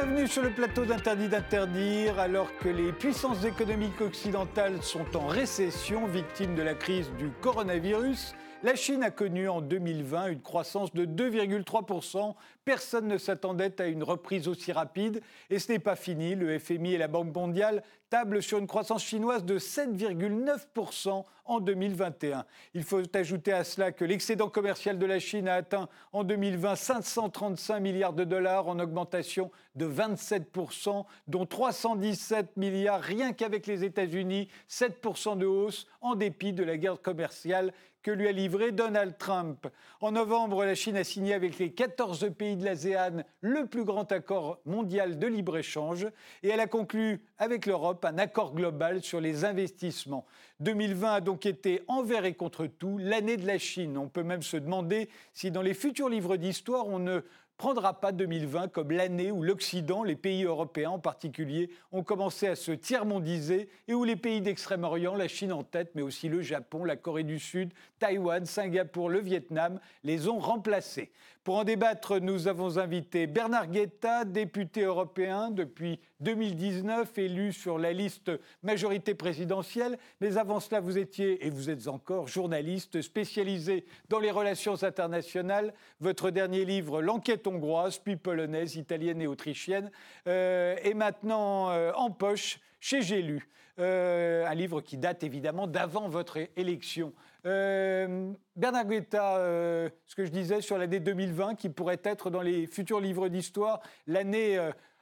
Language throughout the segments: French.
Bienvenue sur le plateau d'Interdit d'interdire. Alors que les puissances économiques occidentales sont en récession, victimes de la crise du coronavirus, la Chine a connu en 2020 une croissance de 2,3%. Personne ne s'attendait à une reprise aussi rapide. Et ce n'est pas fini. Le FMI et la Banque mondiale tablent sur une croissance chinoise de 7,9% en 2021. Il faut ajouter à cela que l'excédent commercial de la Chine a atteint en 2020 535 milliards de dollars en augmentation de 27%, dont 317 milliards rien qu'avec les États-Unis, 7% de hausse en dépit de la guerre commerciale que lui a livré Donald Trump. En novembre, la Chine a signé avec les 14 pays de l'ASEAN le plus grand accord mondial de libre-échange et elle a conclu avec l'Europe un accord global sur les investissements. 2020 a donc été envers et contre tout l'année de la Chine. On peut même se demander si dans les futurs livres d'histoire on ne prendra pas 2020 comme l'année où l'Occident, les pays européens en particulier, ont commencé à se tiers-mondiser et où les pays d'Extrême-Orient, la Chine en tête, mais aussi le Japon, la Corée du Sud, Taïwan, Singapour, le Vietnam, les ont remplacés. Pour en débattre, nous avons invité Bernard Guetta, député européen depuis 2019, élu sur la liste majorité présidentielle. Mais avant cela, vous étiez, et vous êtes encore, journaliste spécialisé dans les relations internationales. Votre dernier livre, L'enquête hongroise, puis polonaise, italienne et autrichienne, euh, est maintenant euh, en poche chez J'ai lu. Euh, un livre qui date évidemment d'avant votre élection. Bernard Guetta, ce que je disais sur l'année 2020, qui pourrait être dans les futurs livres d'histoire l'année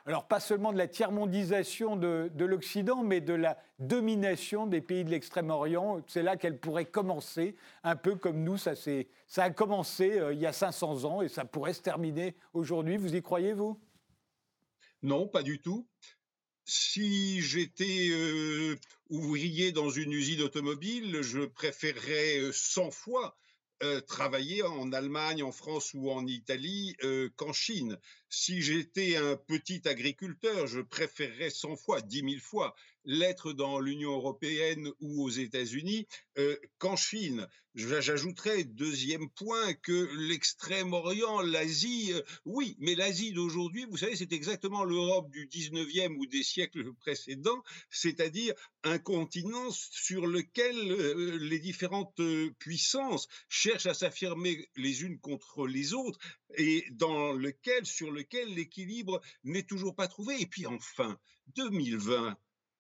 alors pas seulement de la tiers-mondisation de, l'Occident, mais de la domination des pays de l'Extrême-Orient. C'est là qu'elle pourrait commencer, un peu comme nous, ça, a commencé euh, il y a 500 ans et ça pourrait se terminer aujourd'hui. Vous y croyez, vous? Non, pas du tout. Si j'étais euh, ouvrier dans une usine automobile, je préférerais 100 euh, fois travailler en Allemagne, en France ou en Italie qu'en Chine. Si j'étais un petit agriculteur, je préférerais 100 fois, 10 000 fois l'être dans l'Union européenne ou aux États-Unis euh, qu'en Chine. J'ajouterais, deuxième point, que l'Extrême-Orient, l'Asie, euh, oui, mais l'Asie d'aujourd'hui, vous savez, c'est exactement l'Europe du 19e ou des siècles précédents, c'est-à-dire un continent sur lequel euh, les différentes puissances cherchent à s'affirmer les unes contre les autres et dans lequel, sur lequel l'équilibre n'est toujours pas trouvé. Et puis enfin, 2020,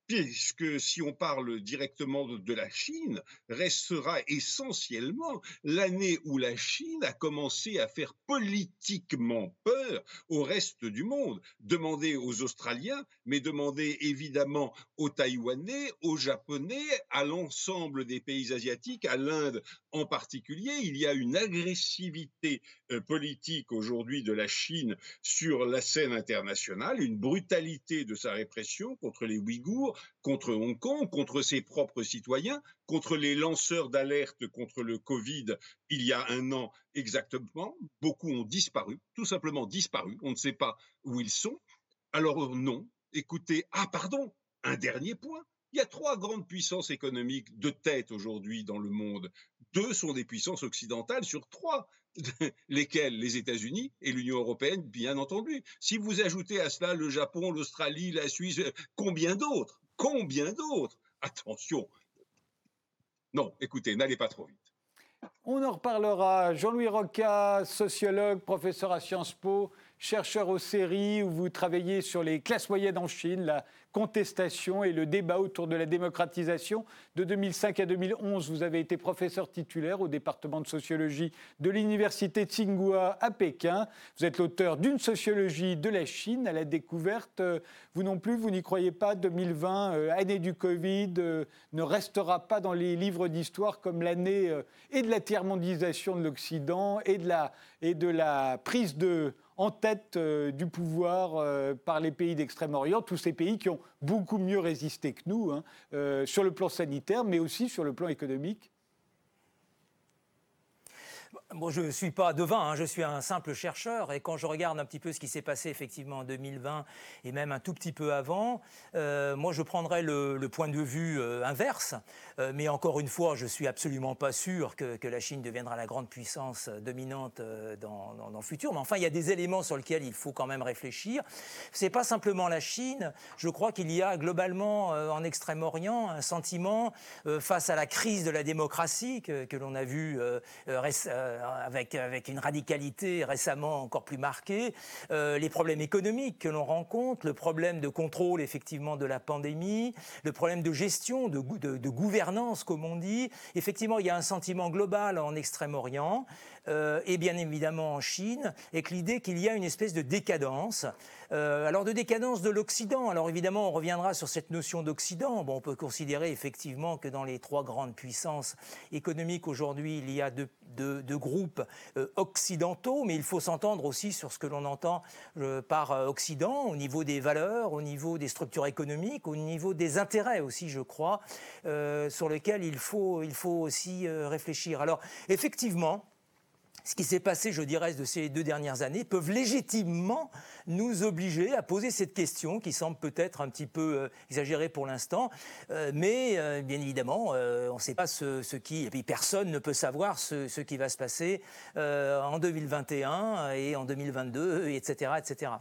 puisque si on parle directement de, la Chine, restera essentiellement l'année où la Chine a commencé à faire politiquement peur au reste du monde. Demandez aux Australiens, mais demandez évidemment aux Taïwanais, aux Japonais, à l'ensemble des pays asiatiques, à l'Inde en particulier. Il y a une agressivité euh, politique aujourd'hui de la Chine sur la scène internationale, une brutalité de sa répression contre les Ouïghours, contre Hong Kong, contre ses propres citoyens, contre les lanceurs d'alerte contre le Covid il y a un an exactement. Beaucoup ont disparu, tout simplement disparu. On ne sait pas où ils sont. Alors non, écoutez, ah pardon, un dernier point. Il y a trois grandes puissances économiques de tête aujourd'hui dans le monde. Deux sont des puissances occidentales sur trois, lesquelles les États-Unis et l'Union européenne, bien entendu. Si vous ajoutez à cela le Japon, l'Australie, la Suisse, combien d'autres? Combien d'autres? Attention. Non, écoutez, n'allez pas trop vite. On en reparlera. Jean-Louis Roca, sociologue, professeur à Sciences Po, chercheur aux séries où vous travaillez sur les classes moyennes en Chine, la contestation et le débat autour de la démocratisation. De 2005 à 2011, vous avez été professeur titulaire au département de sociologie de l'université Tsinghua à Pékin. Vous êtes l'auteur d'une sociologie de la Chine à la découverte. Vous non plus, vous n'y croyez pas. 2020, euh, année du Covid, euh, ne restera pas dans les livres d'histoire comme l'année euh, et de la tiers-mondisation de l'Occident et et de la prise de en tête euh, du pouvoir euh, par les pays d'Extrême-Orient, tous ces pays qui ont beaucoup mieux résisté que nous hein, euh, sur le plan sanitaire, mais aussi sur le plan économique Bon, je ne suis pas devin, hein, je suis un simple chercheur. Et quand je regarde un petit peu ce qui s'est passé effectivement en 2020 et même un tout petit peu avant, euh, moi je prendrais le, point de vue euh, inverse. Euh, mais encore une fois, je suis absolument pas sûr que, la Chine deviendra la grande puissance dominante dans, le futur. Mais enfin, il y a des éléments sur lesquels il faut quand même réfléchir. C'est pas simplement la Chine. Je crois qu'il y a globalement en Extrême-Orient un sentiment face à la crise de la démocratie que, que l'on a vu récemment avec, avec une radicalité récemment encore plus marquée, euh, les problèmes économiques que l'on rencontre, le problème de contrôle effectivement de la pandémie, le problème de gestion, de, de, gouvernance comme on dit. Effectivement, il y a un sentiment global en Extrême-Orient euh, et bien évidemment en Chine, avec l'idée qu'il y a une espèce de décadence. Euh, alors de décadence de l'Occident. Alors évidemment, on reviendra sur cette notion d'Occident. Bon, on peut considérer effectivement que dans les trois grandes puissances économiques aujourd'hui, il y a deux, groupes euh, occidentaux, mais il faut s'entendre aussi sur ce que l'on entend par Occident au niveau des valeurs, au niveau des structures économiques, au niveau des intérêts aussi, je crois, sur lesquels il faut, il faut aussi réfléchir. Alors effectivement, ce qui s'est passé, je dirais, de ces deux dernières années, peuvent légitimement nous obliger à poser cette question qui semble peut-être un petit peu euh, exagérée pour l'instant, euh, mais euh, bien évidemment, on ne sait pas ce, qui, et puis personne ne peut savoir ce, qui va se passer en 2021 et en 2022, etc., etc.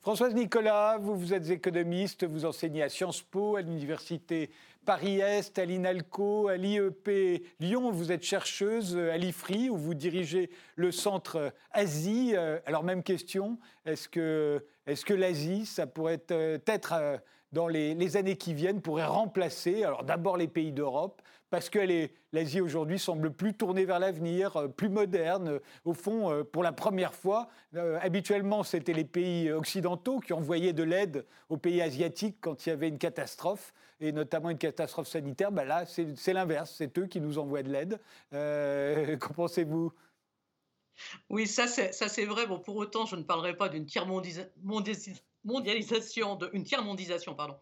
Françoise Nicolas, vous, êtes économiste, vous enseignez à Sciences Po, à l'Université Paris-Est, à l'INALCO, à l'IEP Lyon. Vous êtes chercheuse à l'IFRI, où vous dirigez le centre Asie. Euh, alors, même question, est-ce que, que l'Asie, ça pourrait être, euh, dans les, années qui viennent, pourrait remplacer, alors d'abord les pays d'Europe, parce que l'Asie aujourd'hui semble plus tournée vers l'avenir, euh, plus moderne. Au fond, pour la première fois, habituellement, c'était les pays occidentaux qui envoyaient de l'aide aux pays asiatiques quand il y avait une catastrophe et notamment une catastrophe sanitaire, ben là, c'est l'inverse. C'est eux qui nous envoient de l'aide. Euh, qu'en pensez-vous? Oui, ça c'est vrai. Bon, pour autant, je ne parlerai pas d'une tiers mondialisation, de, une tiers mondialisation pardon,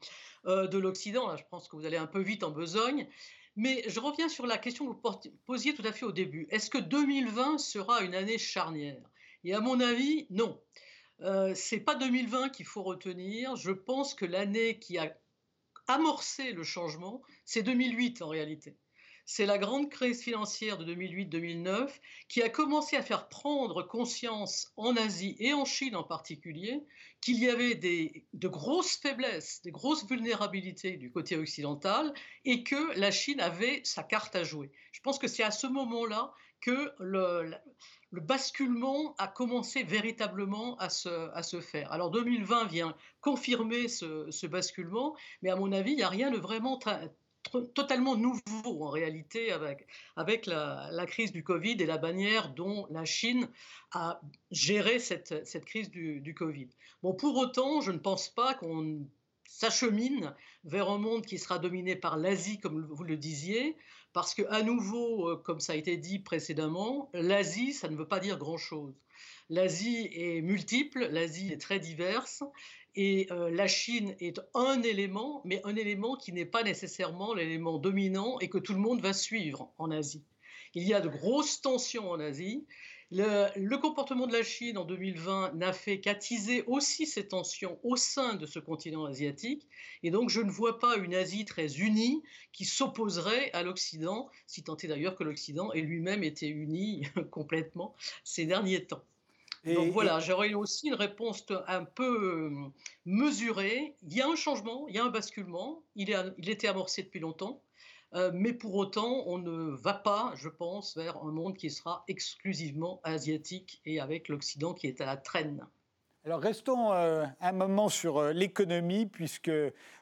euh, de l'Occident. je pense que vous allez un peu vite en besogne. Mais je reviens sur la question que vous posiez tout à fait au début. Est-ce que 2020 sera une année charnière? Et à mon avis, non. Euh, c'est pas 2020 qu'il faut retenir. Je pense que l'année qui a amorcé le changement, c'est 2008 en réalité. C'est la grande crise financière de 2008-2009 qui a commencé à faire prendre conscience en Asie et en Chine en particulier qu'il y avait des, de grosses faiblesses, des grosses vulnérabilités du côté occidental et que la Chine avait sa carte à jouer. Je pense que c'est à ce moment-là que le, le basculement a commencé véritablement à se, à se, faire. Alors 2020 vient confirmer ce, basculement, mais à mon avis, il n'y a rien de vraiment totalement nouveau en réalité avec, avec la, crise du Covid et la manière dont la Chine a géré cette, cette crise du, du, Covid. Bon, pour autant, je ne pense pas qu'on s'achemine vers un monde qui sera dominé par l'Asie, comme vous le disiez, parce que, à nouveau, euh, comme ça a été dit précédemment, l'Asie, ça ne veut pas dire grand-chose. L'Asie est multiple, l'Asie est très diverse, et euh, la Chine est un élément, mais un élément qui n'est pas nécessairement l'élément dominant et que tout le monde va suivre en Asie. Il y a de grosses tensions en Asie, le, comportement de la Chine en 2020 n'a fait qu'attiser aussi ces tensions au sein de ce continent asiatique. Et donc, je ne vois pas une Asie très unie qui s'opposerait à l'Occident, si tant est d'ailleurs que l'Occident ait lui-même été uni complètement ces derniers temps. Donc voilà, j'aurais aussi une réponse un peu euh, mesurée. Il y a un changement, il y a un basculement, il, est, il était amorcé depuis longtemps. Euh, mais pour autant, on ne va pas, je pense, vers un monde qui sera exclusivement asiatique et avec l'Occident qui est à la traîne. Alors restons euh, un moment sur euh, l'économie, puisque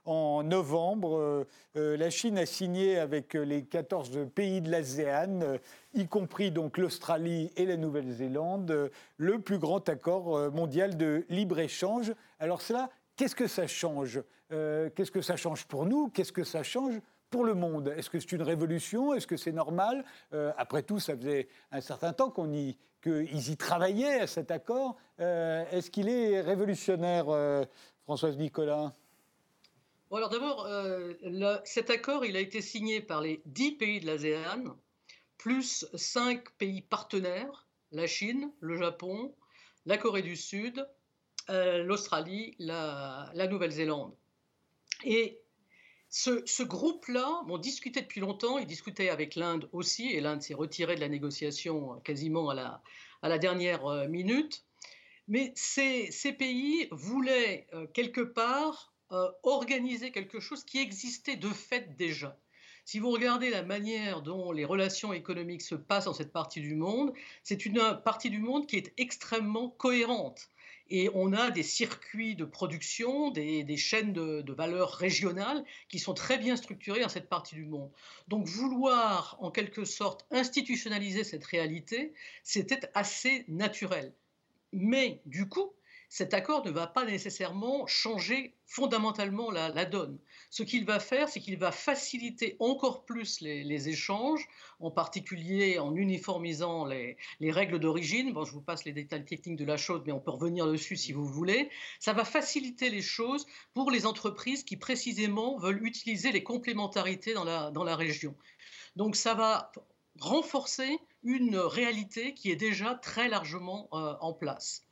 en novembre, la Chine a signé avec les 14 pays de l'ASEAN, y compris donc l'Australie et la Nouvelle-Zélande, le plus grand accord mondial de libre-échange. Alors cela, qu'est-ce que ça change? Qu'est-ce que ça change pour nous? Qu'est-ce que ça change le monde. Est-ce que c'est une révolution? Est-ce que c'est normal? Euh, Après tout, ça faisait un certain temps qu'on y, qu'ils y travaillaient à cet accord. Euh, est-ce qu'il est révolutionnaire, euh, Françoise Nicolas? Alors d'abord, cet accord, il a été signé par les dix pays de l'ASEAN, plus cinq pays partenaires, la Chine, le Japon, la Corée du Sud, l'Australie, la, Nouvelle-Zélande. Et ce, groupe-là, on discutait depuis longtemps, il discutait avec l'Inde aussi, et l'Inde s'est retirée de la négociation quasiment à la, dernière euh, minute. Mais ces, ces pays voulaient euh, quelque part organiser quelque chose qui existait de fait déjà. Si vous regardez la manière dont les relations économiques se passent dans cette partie du monde, c'est une partie du monde qui est extrêmement cohérente. Et on a des circuits de production, des, chaînes de, de, valeur régionales qui sont très bien structurées dans cette partie du monde. Donc vouloir en quelque sorte institutionnaliser cette réalité, c'était assez naturel. Mais du coup, cet accord ne va pas nécessairement changer fondamentalement la, donne. Ce qu'il va faire, c'est qu'il va faciliter encore plus les, échanges, en particulier en uniformisant les, règles d'origine. Bon, je vous passe les détails techniques de la chose, mais on peut revenir dessus si vous voulez. Ça va faciliter les choses pour les entreprises qui précisément veulent utiliser les complémentarités dans la, dans la région. Donc ça va renforcer une réalité qui est déjà très largement euh, en place.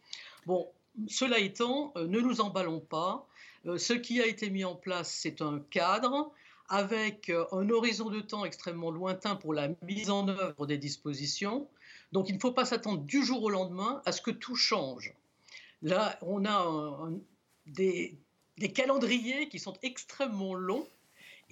Bon, cela étant, euh, ne nous emballons pas. Euh, ce qui a été mis en place, c'est un cadre avec euh, un horizon de temps extrêmement lointain pour la mise en œuvre des dispositions. Donc il ne faut pas s'attendre du jour au lendemain à ce que tout change. Là, on a des, calendriers qui sont extrêmement longs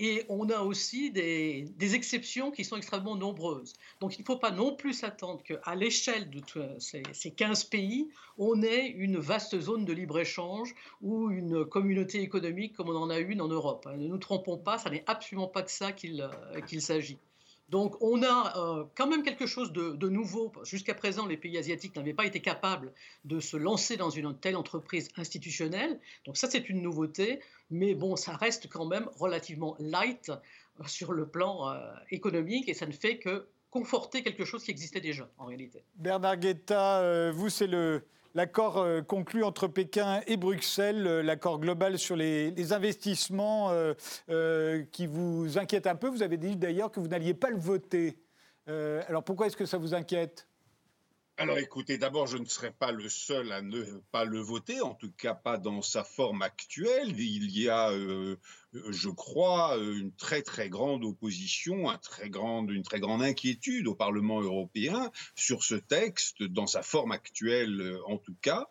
et on a aussi des, exceptions qui sont extrêmement nombreuses. Donc il ne faut pas non plus s'attendre qu'à l'échelle de ces, ces 15 pays, on ait une vaste zone de libre-échange ou une communauté économique comme on en a une en Europe. Ne nous trompons pas, ça n'est absolument pas de ça qu'il euh, s'agit. Donc on a euh, quand même quelque chose de, nouveau. Jusqu'à présent, les pays asiatiques n'avaient pas été capables de se lancer dans une telle entreprise institutionnelle. Donc ça, c'est une nouveauté. Mais bon, ça reste quand même relativement light euh, sur le plan euh, économique et ça ne fait que conforter quelque chose qui existait déjà en réalité. Bernard Guetta, vous, c'est l'accord euh, conclu entre Pékin et Bruxelles, euh, l'accord global sur les, investissements euh, qui vous inquiète un peu. Vous avez dit d'ailleurs que vous n'alliez pas le voter. alors pourquoi est-ce que ça vous inquiète? Alors écoutez, d'abord, je ne serai pas le seul à ne pas le voter, en tout cas pas dans sa forme actuelle. Il y a, euh, je crois, une très très grande opposition, un très grande, une très grande inquiétude au Parlement européen sur ce texte, dans sa forme actuelle en tout cas,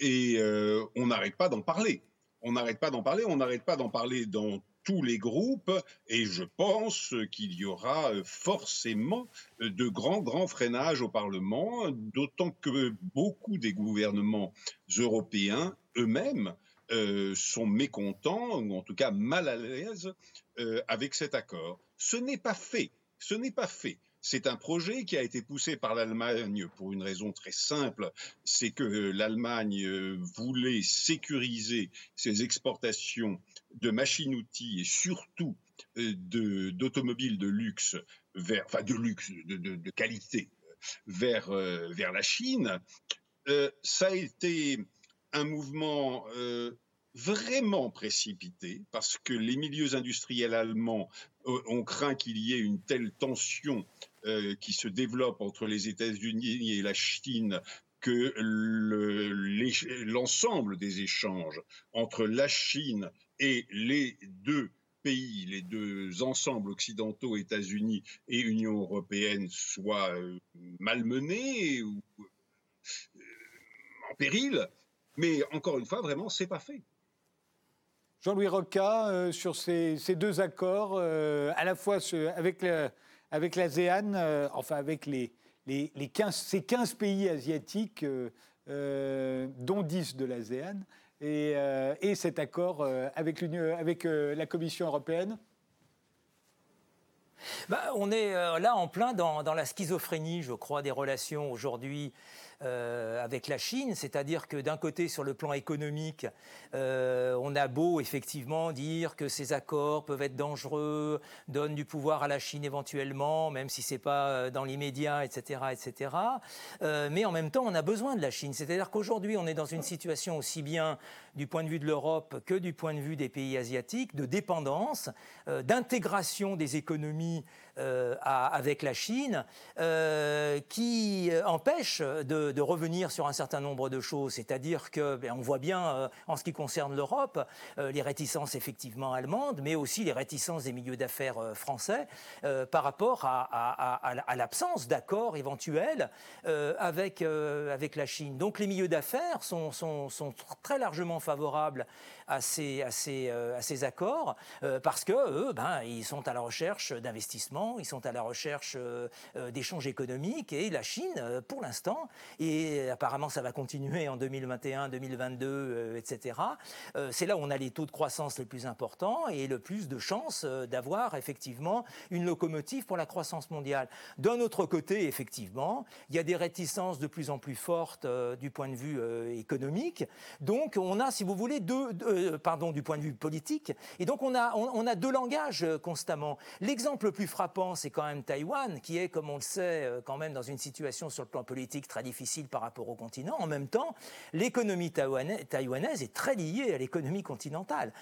et euh, on n'arrête pas d'en parler. On n'arrête pas d'en parler, on n'arrête pas d'en parler dans tous les groupes et je pense qu'il y aura euh, forcément euh, de grands, grands freinages au Parlement, d'autant que beaucoup des gouvernements européens eux-mêmes euh, sont mécontents, ou en tout cas mal à l'aise avec cet accord. Ce n'est pas fait. Ce n'est pas fait. C'est un projet qui a été poussé par l'Allemagne pour une raison très simple, c'est que l'Allemagne voulait sécuriser ses exportations de machines-outils et surtout euh, d'automobiles de, luxe vers, enfin de luxe, de, qualité vers, euh, la Chine, euh, ça a été un mouvement vraiment précipité parce que les milieux industriels allemands ont craint qu'il y ait une telle tension qui se développe entre les États-Unis et la Chine que l'ensemble des échanges entre la Chine et les deux pays, les deux ensembles occidentaux, États-Unis et Union européenne, soient euh, malmenés ou euh, en péril. Mais encore une fois, vraiment, c'est pas fait. Jean-Louis Roca, euh, sur ces, deux accords, à la fois avec, avec l'ASEAN, enfin avec les, les, les 15, ces 15 pays asiatiques, dont 10 de l'ASEAN, euh, et, cet accord euh, avec, avec euh, la Commission européenne. Bah, on est là en plein dans, dans, la schizophrénie, je crois, des relations aujourd'hui euh, avec la Chine, c'est-à-dire que d'un côté, sur le plan économique, euh, on a beau effectivement dire que ces accords peuvent être dangereux, donnent du pouvoir à la Chine éventuellement, même si c'est pas euh, dans l'immédiat, etc., etc. mais en même temps, on a besoin de la Chine. C'est-à-dire qu'aujourd'hui, on est dans une situation aussi bien du point de vue de l'Europe que du point de vue des pays asiatiques de dépendance, d'intégration des économies avec la Chine qui empêche de, revenir sur un certain nombre de choses. C'est-à-dire que ben, on voit bien en ce qui concerne l'Europe les réticences effectivement allemandes, mais aussi les réticences des milieux d'affaires français par rapport à, l'absence d'accord éventuel avec, avec la Chine. Donc les milieux d'affaires sont, sont, très largement favorables à ces, à ces, euh, à ces accords euh, parce que eux, ben, ils sont à la recherche d'investissements, ils sont à la recherche euh, d'échanges économiques et la Chine, pour l'instant, et apparemment ça va continuer en 2021, 2022, etc. c'est là où on a les taux de croissance les plus importants et le plus de chances d'avoir effectivement une locomotive pour la croissance mondiale. D'un autre côté, effectivement, il y a des réticences de plus en plus fortes du point de vue économique. Donc on a, si vous voulez, deux euh, pardon, du point de vue politique. Et donc on a, on, a deux langages euh, constamment. L'exemple le plus frappant, c'est quand même Taïwan, qui est, comme on le sait, euh, quand même dans une situation sur le plan politique très difficile par rapport au continent. En même temps, l'économie taïwanaise est très liée à l'économie continentale.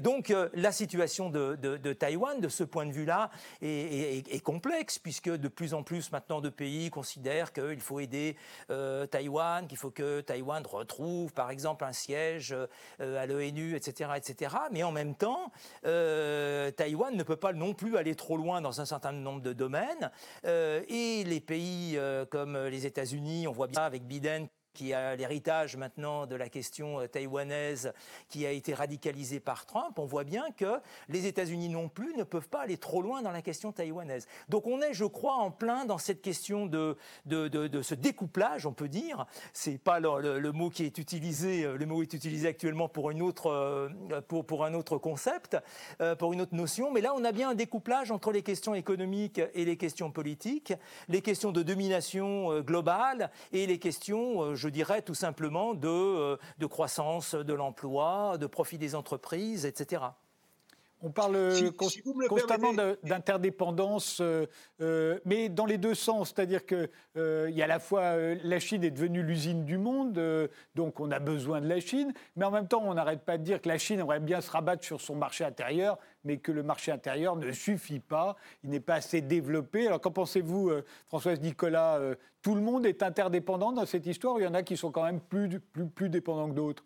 donc la situation de, Taïwan, de ce point de vue-là, est, complexe, puisque de plus en plus maintenant de pays considèrent qu'il faut aider Taïwan, qu'il faut que Taïwan retrouve, par exemple, un siège à l'ONU etc., etc. Mais en même temps, euh, Taïwan ne peut pas non plus aller trop loin dans un certain nombre de domaines. Euh, et les pays euh, comme les États-Unis, on voit bien avec Biden qui a l'héritage maintenant de la question euh, taïwanaise qui a été radicalisée par Trump, on voit bien que les États-Unis non plus ne peuvent pas aller trop loin dans la question taïwanaise. Donc on est, je crois, en plein dans cette question de, de, de, ce découplage, on peut dire. C'est pas le, mot qui est utilisé, euh, le mot est utilisé actuellement pour, une autre, euh, pour, pour un autre concept, pour une autre notion, mais là on a bien un découplage entre les questions économiques et les questions politiques, les questions de domination globale et les questions, je dirais tout simplement de, euh, de croissance de l'emploi, de profit des entreprises, etc. On parle euh, constamment d'interdépendance, euh, euh, mais dans les deux sens. C'est-à-dire qu'il il y a à la fois la Chine est devenue l'usine du monde, donc on a besoin de la Chine, mais en même temps, on n'arrête pas de dire que la Chine aimerait bien se rabattre sur son marché intérieur, mais que le marché intérieur ne suffit pas, il n'est pas assez développé. Alors qu'en pensez-vous, Françoise Nicolas Tout le monde est interdépendant dans cette histoire, il y en a qui sont quand même plus, plus, plus dépendants que d'autres?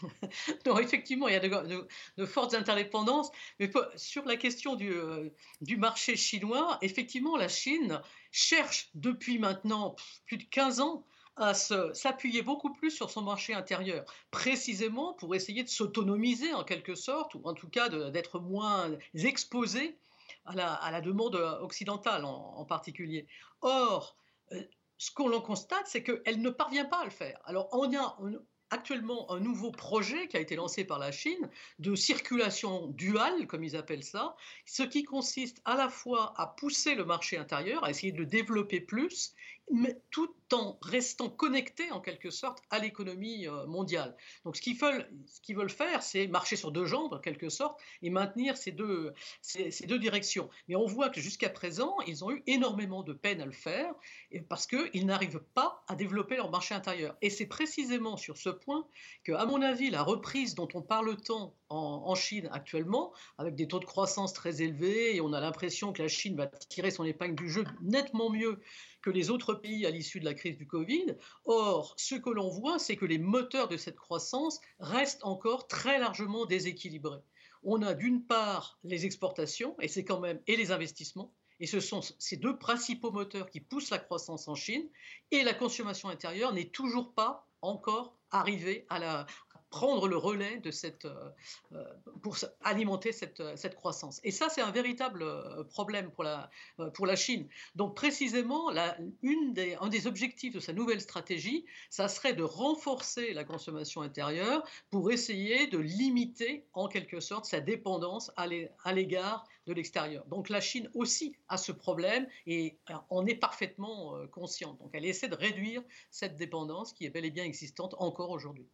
non, effectivement, il y a de, fortes interdépendances. Mais sur la question du, euh, du, marché chinois, effectivement, la Chine cherche depuis maintenant plus de 15 ans à s'appuyer beaucoup plus sur son marché intérieur, précisément pour essayer de s'autonomiser en quelque sorte, ou en tout cas d'être moins exposé à la, à la demande occidentale en, particulier. Or, euh, ce qu'on constate, c'est qu'elle ne parvient pas à le faire. Alors, on a, actuellement un nouveau projet qui a été lancé par la Chine de circulation duale, comme ils appellent ça, ce qui consiste à la fois à pousser le marché intérieur, à essayer de le développer plus, tout en restant connecté en quelque sorte à l'économie euh, mondiale. Donc ce qu'ils veulent, faire, c'est marcher sur deux jambes en quelque sorte et maintenir ces deux, ces, deux directions. Mais on voit que jusqu'à présent, ils ont eu énormément de peine à le faire parce qu'ils n'arrivent pas à développer leur marché intérieur. Et c'est précisément sur ce point que, à mon avis, la reprise dont on parle tant en, en Chine actuellement, avec des taux de croissance très élevés, et on a l'impression que la Chine va tirer son épingle du jeu nettement mieux que les autres pays à l'issue de la crise du Covid. Or, ce que l'on voit, c'est que les moteurs de cette croissance restent encore très largement déséquilibrés. On a d'une part les exportations, et c'est quand même, et les investissements, et ce sont ces deux principaux moteurs qui poussent la croissance en Chine, et la consommation intérieure n'est toujours pas encore arrivée à, la, prendre le relais de cette, euh, euh, pour alimenter cette, euh, cette croissance. Et ça, c'est un véritable problème pour la, pour la Chine. Donc précisément, la, une des, un des objectifs de sa nouvelle stratégie, ça serait de renforcer la consommation intérieure pour essayer de limiter en quelque sorte sa dépendance à l'égard de l'extérieur. Donc la Chine aussi a ce problème et en est parfaitement consciente. Donc elle essaie de réduire cette dépendance qui est bel et bien existante encore aujourd'hui.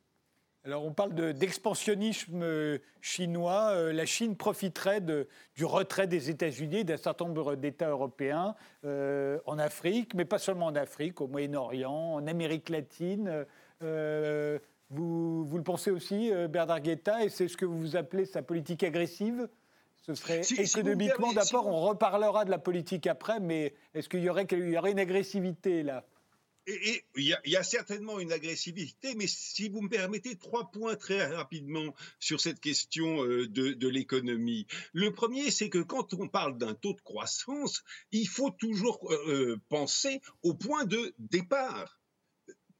Alors on parle d'expansionnisme euh, chinois. Euh, la Chine profiterait du retrait des États-Unis, d'un certain nombre d'États européens euh, en Afrique, mais pas seulement en Afrique, au Moyen-Orient, en Amérique latine. vous, le pensez aussi, Bernard Guetta, et c'est ce que vous appelez sa politique agressive? Ce serait économiquement, d'abord, on reparlera de la politique après, mais est-ce qu'il y y aurait une agressivité là? Et il y, a certainement une agressivité, mais si vous me permettez, trois points très rapidement sur cette question euh, de, l'économie. Le premier, c'est que quand on parle d'un taux de croissance, il faut toujours euh, euh, penser au point de départ.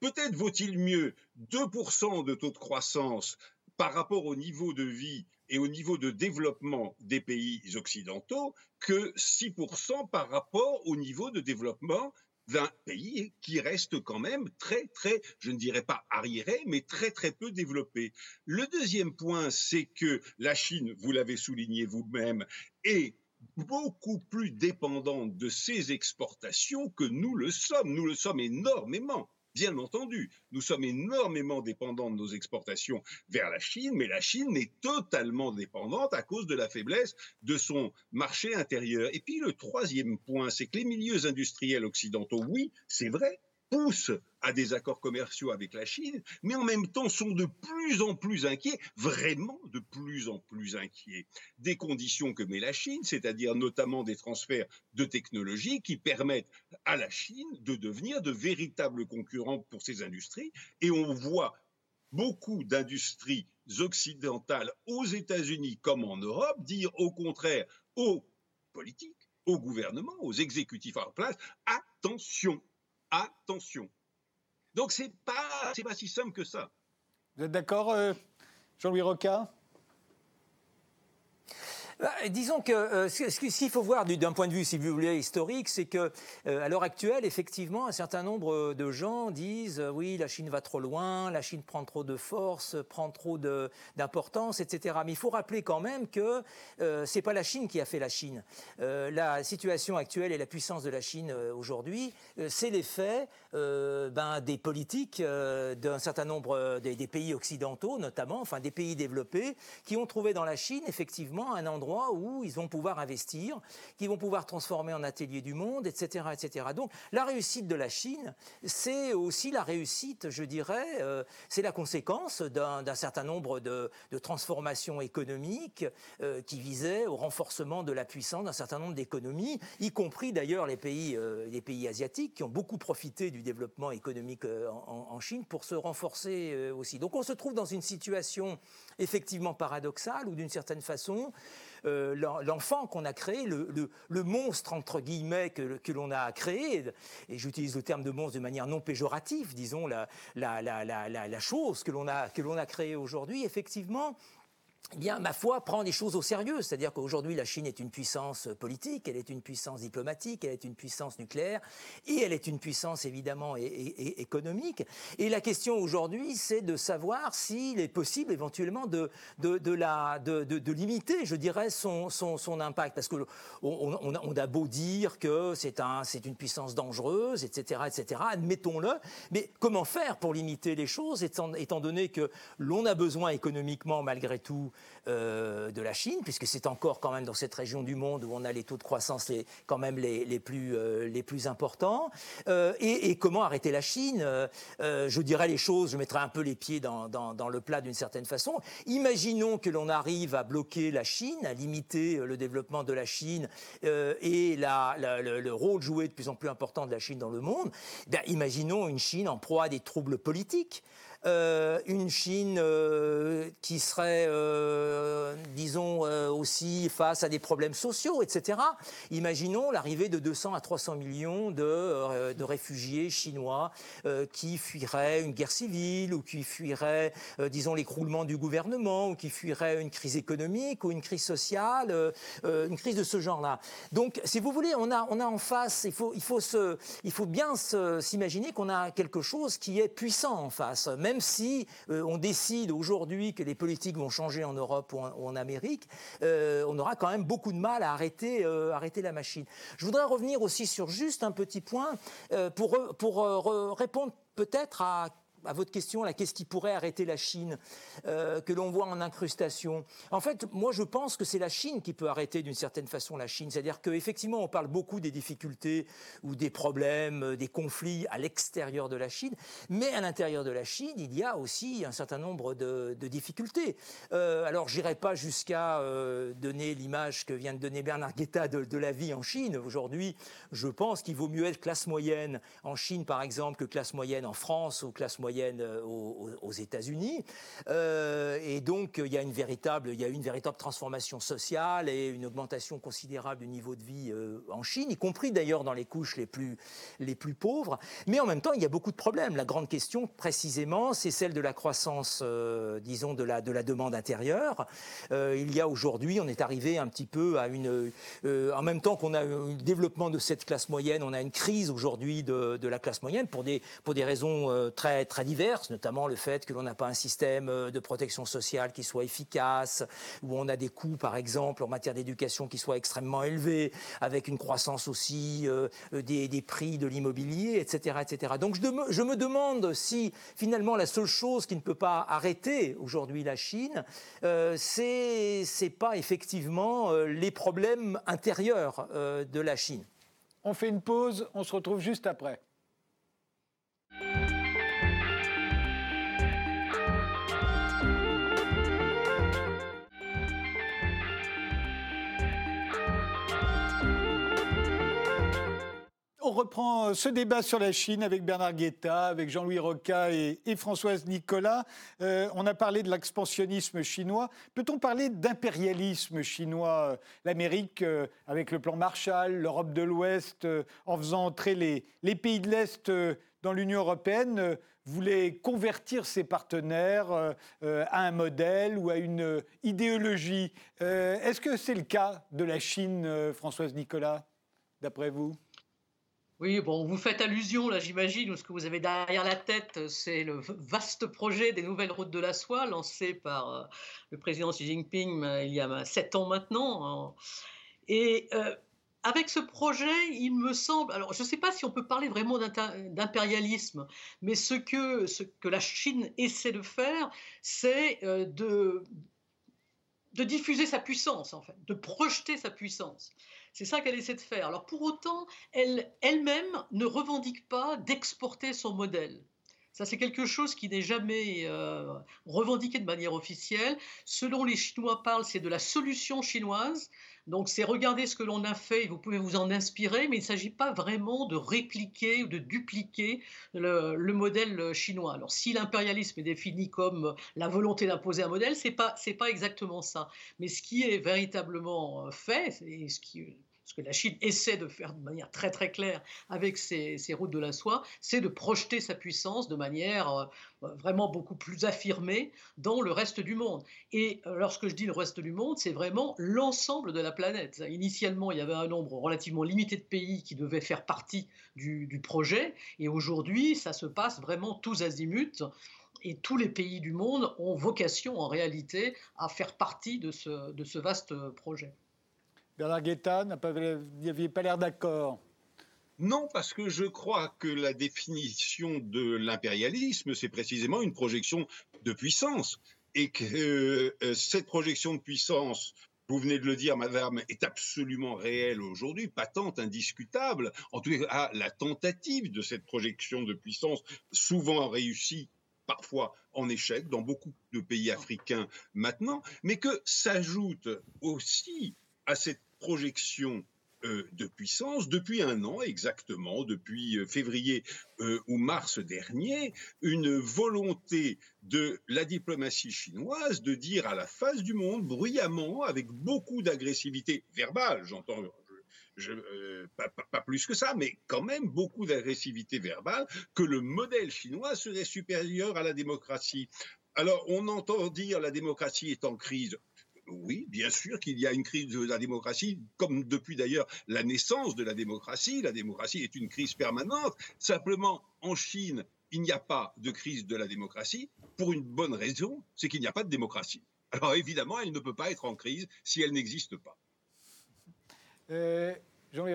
Peut-être vaut-il mieux 2% de taux de croissance par rapport au niveau de vie et au niveau de développement des pays occidentaux que 6% par rapport au niveau de développement d'un pays qui reste quand même très, très, je ne dirais pas arriéré, mais très, très peu développé. Le deuxième point, c'est que la Chine, vous l'avez souligné vous-même, est beaucoup plus dépendante de ses exportations que nous le sommes. Nous le sommes énormément. Bien entendu, nous sommes énormément dépendants de nos exportations vers la Chine, mais la Chine est totalement dépendante à cause de la faiblesse de son marché intérieur. Et puis le troisième point, c'est que les milieux industriels occidentaux, oui, c'est vrai, poussent à des accords commerciaux avec la Chine, mais en même temps sont de plus en plus inquiets, vraiment de plus en plus inquiets, des conditions que met la Chine, c'est-à-dire notamment des transferts de technologies qui permettent à la Chine de devenir de véritables concurrents pour ses industries. Et on voit beaucoup d'industries occidentales aux États-Unis comme en Europe dire au contraire aux politiques, aux gouvernements, aux exécutifs en place, attention, attention. Donc c'est pas pas si simple que ça. Vous êtes d'accord, euh, Jean-Louis Roca? Bah, disons que euh, ce qu'il faut voir d'un point de vue, si vous voulez, historique, c'est que euh, à l'heure actuelle, effectivement, un certain nombre de gens disent euh, oui, la Chine va trop loin, la Chine prend trop de force, prend trop d'importance, etc. Mais il faut rappeler quand même que c'est pas la Chine qui a fait la Chine. la situation actuelle et la puissance de la Chine aujourd'hui, c'est l'effet ben, des politiques d'un certain nombre des pays occidentaux, notamment, enfin des pays développés, qui ont trouvé dans la Chine effectivement un endroit où ils vont pouvoir investir, qui vont pouvoir transformer en atelier du monde, etc., etc. Donc la réussite de la Chine, c'est aussi la réussite, je dirais, euh, c'est la conséquence d'un certain nombre de, transformations économiques euh, qui visaient au renforcement de la puissance d'un certain nombre d'économies, y compris d'ailleurs les pays, euh, les pays asiatiques qui ont beaucoup profité du développement économique en, en, Chine pour se renforcer aussi. Donc on se trouve dans une situation effectivement paradoxale où d'une certaine façon, euh, l'enfant qu'on a créé, le, monstre entre guillemets que, l'on a créé, et j'utilise le terme de monstre de manière non péjorative, disons la, la, chose que l'on a, que l'on a créée aujourd'hui, effectivement, eh bien, ma foi, prend les choses au sérieux. C'est-à-dire qu'aujourd'hui, la Chine est une puissance politique, elle est une puissance diplomatique, elle est une puissance nucléaire, et elle est une puissance évidemment économique. Et la question aujourd'hui, c'est de savoir s'il est possible éventuellement de, de, la, de, limiter, je dirais, son, son, impact. Parce qu'on on, a beau dire que c'est un, une puissance dangereuse, etc., etc., admettons-le, mais comment faire pour limiter les choses, étant, étant donné que l'on a besoin économiquement, malgré tout, euh, de la Chine, puisque c'est encore quand même dans cette région du monde où on a les taux de croissance les, quand même les, les plus, euh, les plus importants. Euh, et, comment arrêter la Chine Je dirais les choses, je mettrai un peu les pieds dans, dans, le plat d'une certaine façon. Imaginons que l'on arrive à bloquer la Chine, à limiter le développement de la Chine et la, le, rôle joué de plus en plus important de la Chine dans le monde. Ben, imaginons une Chine en proie à des troubles politiques. Euh, une Chine euh, qui serait, euh, disons, aussi face à des problèmes sociaux, etc. Imaginons l'arrivée de 200 à 300 millions de, réfugiés chinois qui fuiraient une guerre civile ou qui fuiraient, disons, l'écroulement du gouvernement ou qui fuiraient une crise économique ou une crise sociale, une crise de ce genre-là. Donc, si vous voulez, on a, on a en face, il faut, il faut, se, il faut bien s'imaginer qu'on a quelque chose qui est puissant en face si euh, on décide aujourd'hui que les politiques vont changer en Europe ou en, Amérique, euh, on aura quand même beaucoup de mal à arrêter, euh, arrêter la machine. Je voudrais revenir aussi sur juste un petit point pour répondre peut-être à à votre question, là, qu'est-ce qui pourrait arrêter la Chine, euh, que l'on voit en incrustation? En fait, moi, je pense que c'est la Chine qui peut arrêter d'une certaine façon la Chine. C'est-à-dire qu'effectivement, on parle beaucoup des difficultés ou des problèmes, euh, des conflits à l'extérieur de la Chine, mais à l'intérieur de la Chine, il y a aussi un certain nombre de, difficultés. Euh, alors, j'irai pas jusqu'à euh, donner l'image que vient de donner Bernard Guetta de, de la vie en Chine. Aujourd'hui, je pense qu'il vaut mieux être classe moyenne en Chine, par exemple, que classe moyenne en France ou classe moyenne euh, aux, États-Unis. Euh, et donc, il y, a une véritable, il y a une véritable transformation sociale et une augmentation considérable du niveau de vie euh, en Chine, y compris d'ailleurs dans les couches les plus, les plus pauvres. Mais en même temps, il y a beaucoup de problèmes. La grande question, précisément, c'est celle de la croissance, disons, de la, de la demande intérieure. il y a aujourd'hui, on est arrivé un petit peu à une... en même temps qu'on a un développement de cette classe moyenne, on a une crise aujourd'hui de, de, la classe moyenne pour des, pour des raisons très, très diverses, notamment le fait que l'on n'a pas un système euh, de protection sociale qui soit efficace, où on a des coûts, par exemple, en matière d'éducation qui soient extrêmement élevés, avec une croissance aussi euh, des, prix de l'immobilier, etc., etc. Donc je, me demande si finalement la seule chose qui ne peut pas arrêter aujourd'hui la Chine, euh, c'est pas effectivement euh, les problèmes intérieurs de la Chine. On fait une pause, on se retrouve juste après. On reprend euh, ce débat sur la Chine avec Bernard Guetta, avec Jean-Louis Roca et, Françoise Nicolas. Euh, on a parlé de l'expansionnisme chinois. Peut-on parler d'impérialisme chinois L'Amérique, euh, avec le plan Marshall, l'Europe de l'Ouest, en faisant entrer les pays de l'Est dans l'Union européenne, voulait convertir ses partenaires à un modèle ou à une idéologie? Est-ce que c'est le cas de la Chine, Françoise Nicolas, d'après vous? Oui, bon, vous faites allusion, là, j'imagine, ou ce que vous avez derrière la tête, c'est le vaste projet des nouvelles routes de la soie lancé par euh, le président Xi Jinping euh, il y a sept ans maintenant. Et euh, avec ce projet, il me semble, alors je ne sais pas si on peut parler vraiment d'impérialisme, mais ce que, ce que la Chine essaie de faire, c'est de, de diffuser sa puissance, en fait, de projeter sa puissance. C'est ça qu'elle essaie de faire. Alors pour autant, elle elle-même ne revendique pas d'exporter son modèle. Ça, c'est quelque chose qui n'est jamais euh, revendiqué de manière officielle. Selon les Chinois parlent, c'est de la solution chinoise. Donc, c'est regarder ce que l'on a fait et vous pouvez vous en inspirer, mais il ne s'agit pas vraiment de répliquer ou de dupliquer le, le modèle chinois. Alors, si l'impérialisme est défini comme la volonté d'imposer un modèle, ce n'est pas, pas exactement ça. Mais ce qui est véritablement fait, et ce qui ce que la Chine essaie de faire de manière très très claire avec ses, routes de la soie, c'est de projeter sa puissance de manière euh, vraiment beaucoup plus affirmée dans le reste du monde. Et euh, lorsque je dis le reste du monde, c'est vraiment l'ensemble de la planète. Initialement, il y avait un nombre relativement limité de pays qui devaient faire partie du, projet, et aujourd'hui, ça se passe vraiment tous azimuts et tous les pays du monde ont vocation en réalité à faire partie de ce vaste projet. Bernard Guetta, n'aviez pas l'air d'accord. Non, parce que je crois que la définition de l'impérialisme, c'est précisément une projection de puissance. Et que euh, cette projection de puissance, vous venez de le dire, madame, est absolument réelle aujourd'hui, patente, indiscutable. En tout cas, la tentative de cette projection de puissance, souvent réussie, parfois en échec, dans beaucoup de pays africains maintenant, mais que s'ajoute aussi à cette projection euh, de puissance depuis un an exactement, depuis euh, février euh, ou mars dernier, une volonté de la diplomatie chinoise de dire à la face du monde bruyamment, avec beaucoup d'agressivité verbale, j'entends. pas, plus que ça, mais quand même beaucoup d'agressivité verbale, que le modèle chinois serait supérieur à la démocratie. Alors, on entend dire la démocratie est en crise oui, bien sûr qu'il y a une crise de la démocratie, comme depuis d'ailleurs la naissance de la démocratie. La démocratie est une crise permanente. Simplement, en Chine, il n'y a pas de crise de la démocratie pour une bonne raison, c'est qu'il n'y a pas de démocratie. Alors évidemment, elle ne peut pas être en crise si elle n'existe pas. Euh, Jean-Louis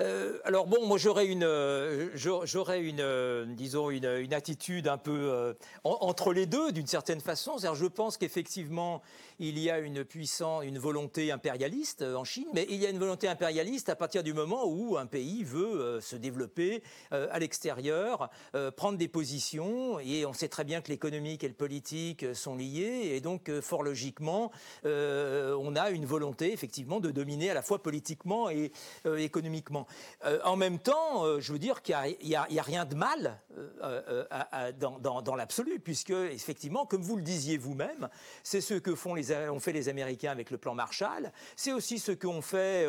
euh, alors bon, moi j'aurais une, euh, j'aurais une, euh, disons une, attitude un peu entre les deux d'une certaine façon. cest je pense qu'effectivement il y a une puissance, une volonté impérialiste en Chine, mais il y a une volonté impérialiste à partir du moment où un pays veut se développer à l'extérieur, prendre des positions, et on sait très bien que l'économique et le politique sont liés, et donc fort logiquement, on a une volonté effectivement de dominer à la fois politiquement et économiquement. Euh, en même temps, euh, je veux dire qu'il n'y a, rien de mal euh, dans, l'absolu, puisque effectivement, comme vous le disiez vous-même, c'est ce que font les, ont fait les Américains avec le plan Marshall, c'est aussi ce qu'ont fait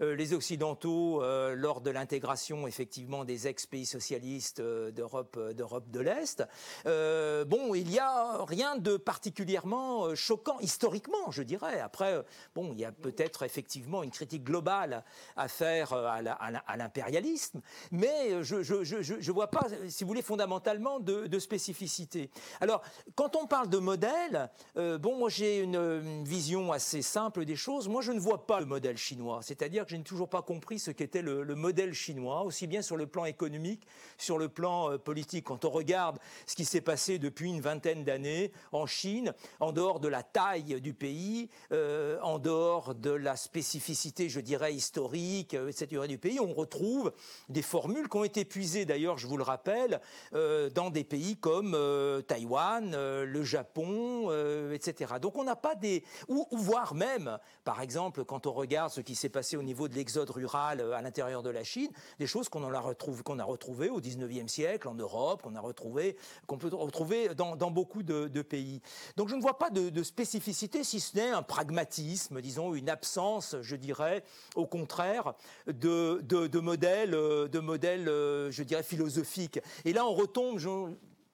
les Occidentaux lors de l'intégration effectivement des ex-pays socialistes d'Europe, d'Europe de l'Est. bon, il n'y a rien de particulièrement choquant historiquement, je dirais. Après, bon, il y a peut-être effectivement une critique globale à faire à la, à l'impérialisme, mais je ne vois pas, si vous voulez, fondamentalement de, spécificité. Alors, quand on parle de modèle, euh, bon, moi j'ai une, vision assez simple des choses. Moi, je ne vois pas le modèle chinois, c'est-à-dire que je n'ai toujours pas compris ce qu'était le, modèle chinois, aussi bien sur le plan économique, sur le plan euh, politique. Quand on regarde ce qui s'est passé depuis une vingtaine d'années en Chine, en dehors de la taille du pays, euh, en dehors de la spécificité, je dirais, historique, etc., du on retrouve des formules qui ont été puisées, d'ailleurs, je vous le rappelle, euh, dans des pays comme euh, Taïwan, euh, le Japon, etc. Donc on n'a pas des... Ou, voire même, par exemple, quand on regarde ce qui s'est passé au niveau de l'exode rural à l'intérieur de la Chine, des choses qu'on a, qu'on a retrouvées au 19e siècle en Europe, qu'on a retrouvé, qu'on peut retrouver dans, beaucoup de, pays. Donc je ne vois pas de spécificité, si ce n'est un pragmatisme, disons, une absence, je dirais, au contraire, de, de, modèles, euh, de modèles, euh, je dirais, philosophiques. Et là, on retombe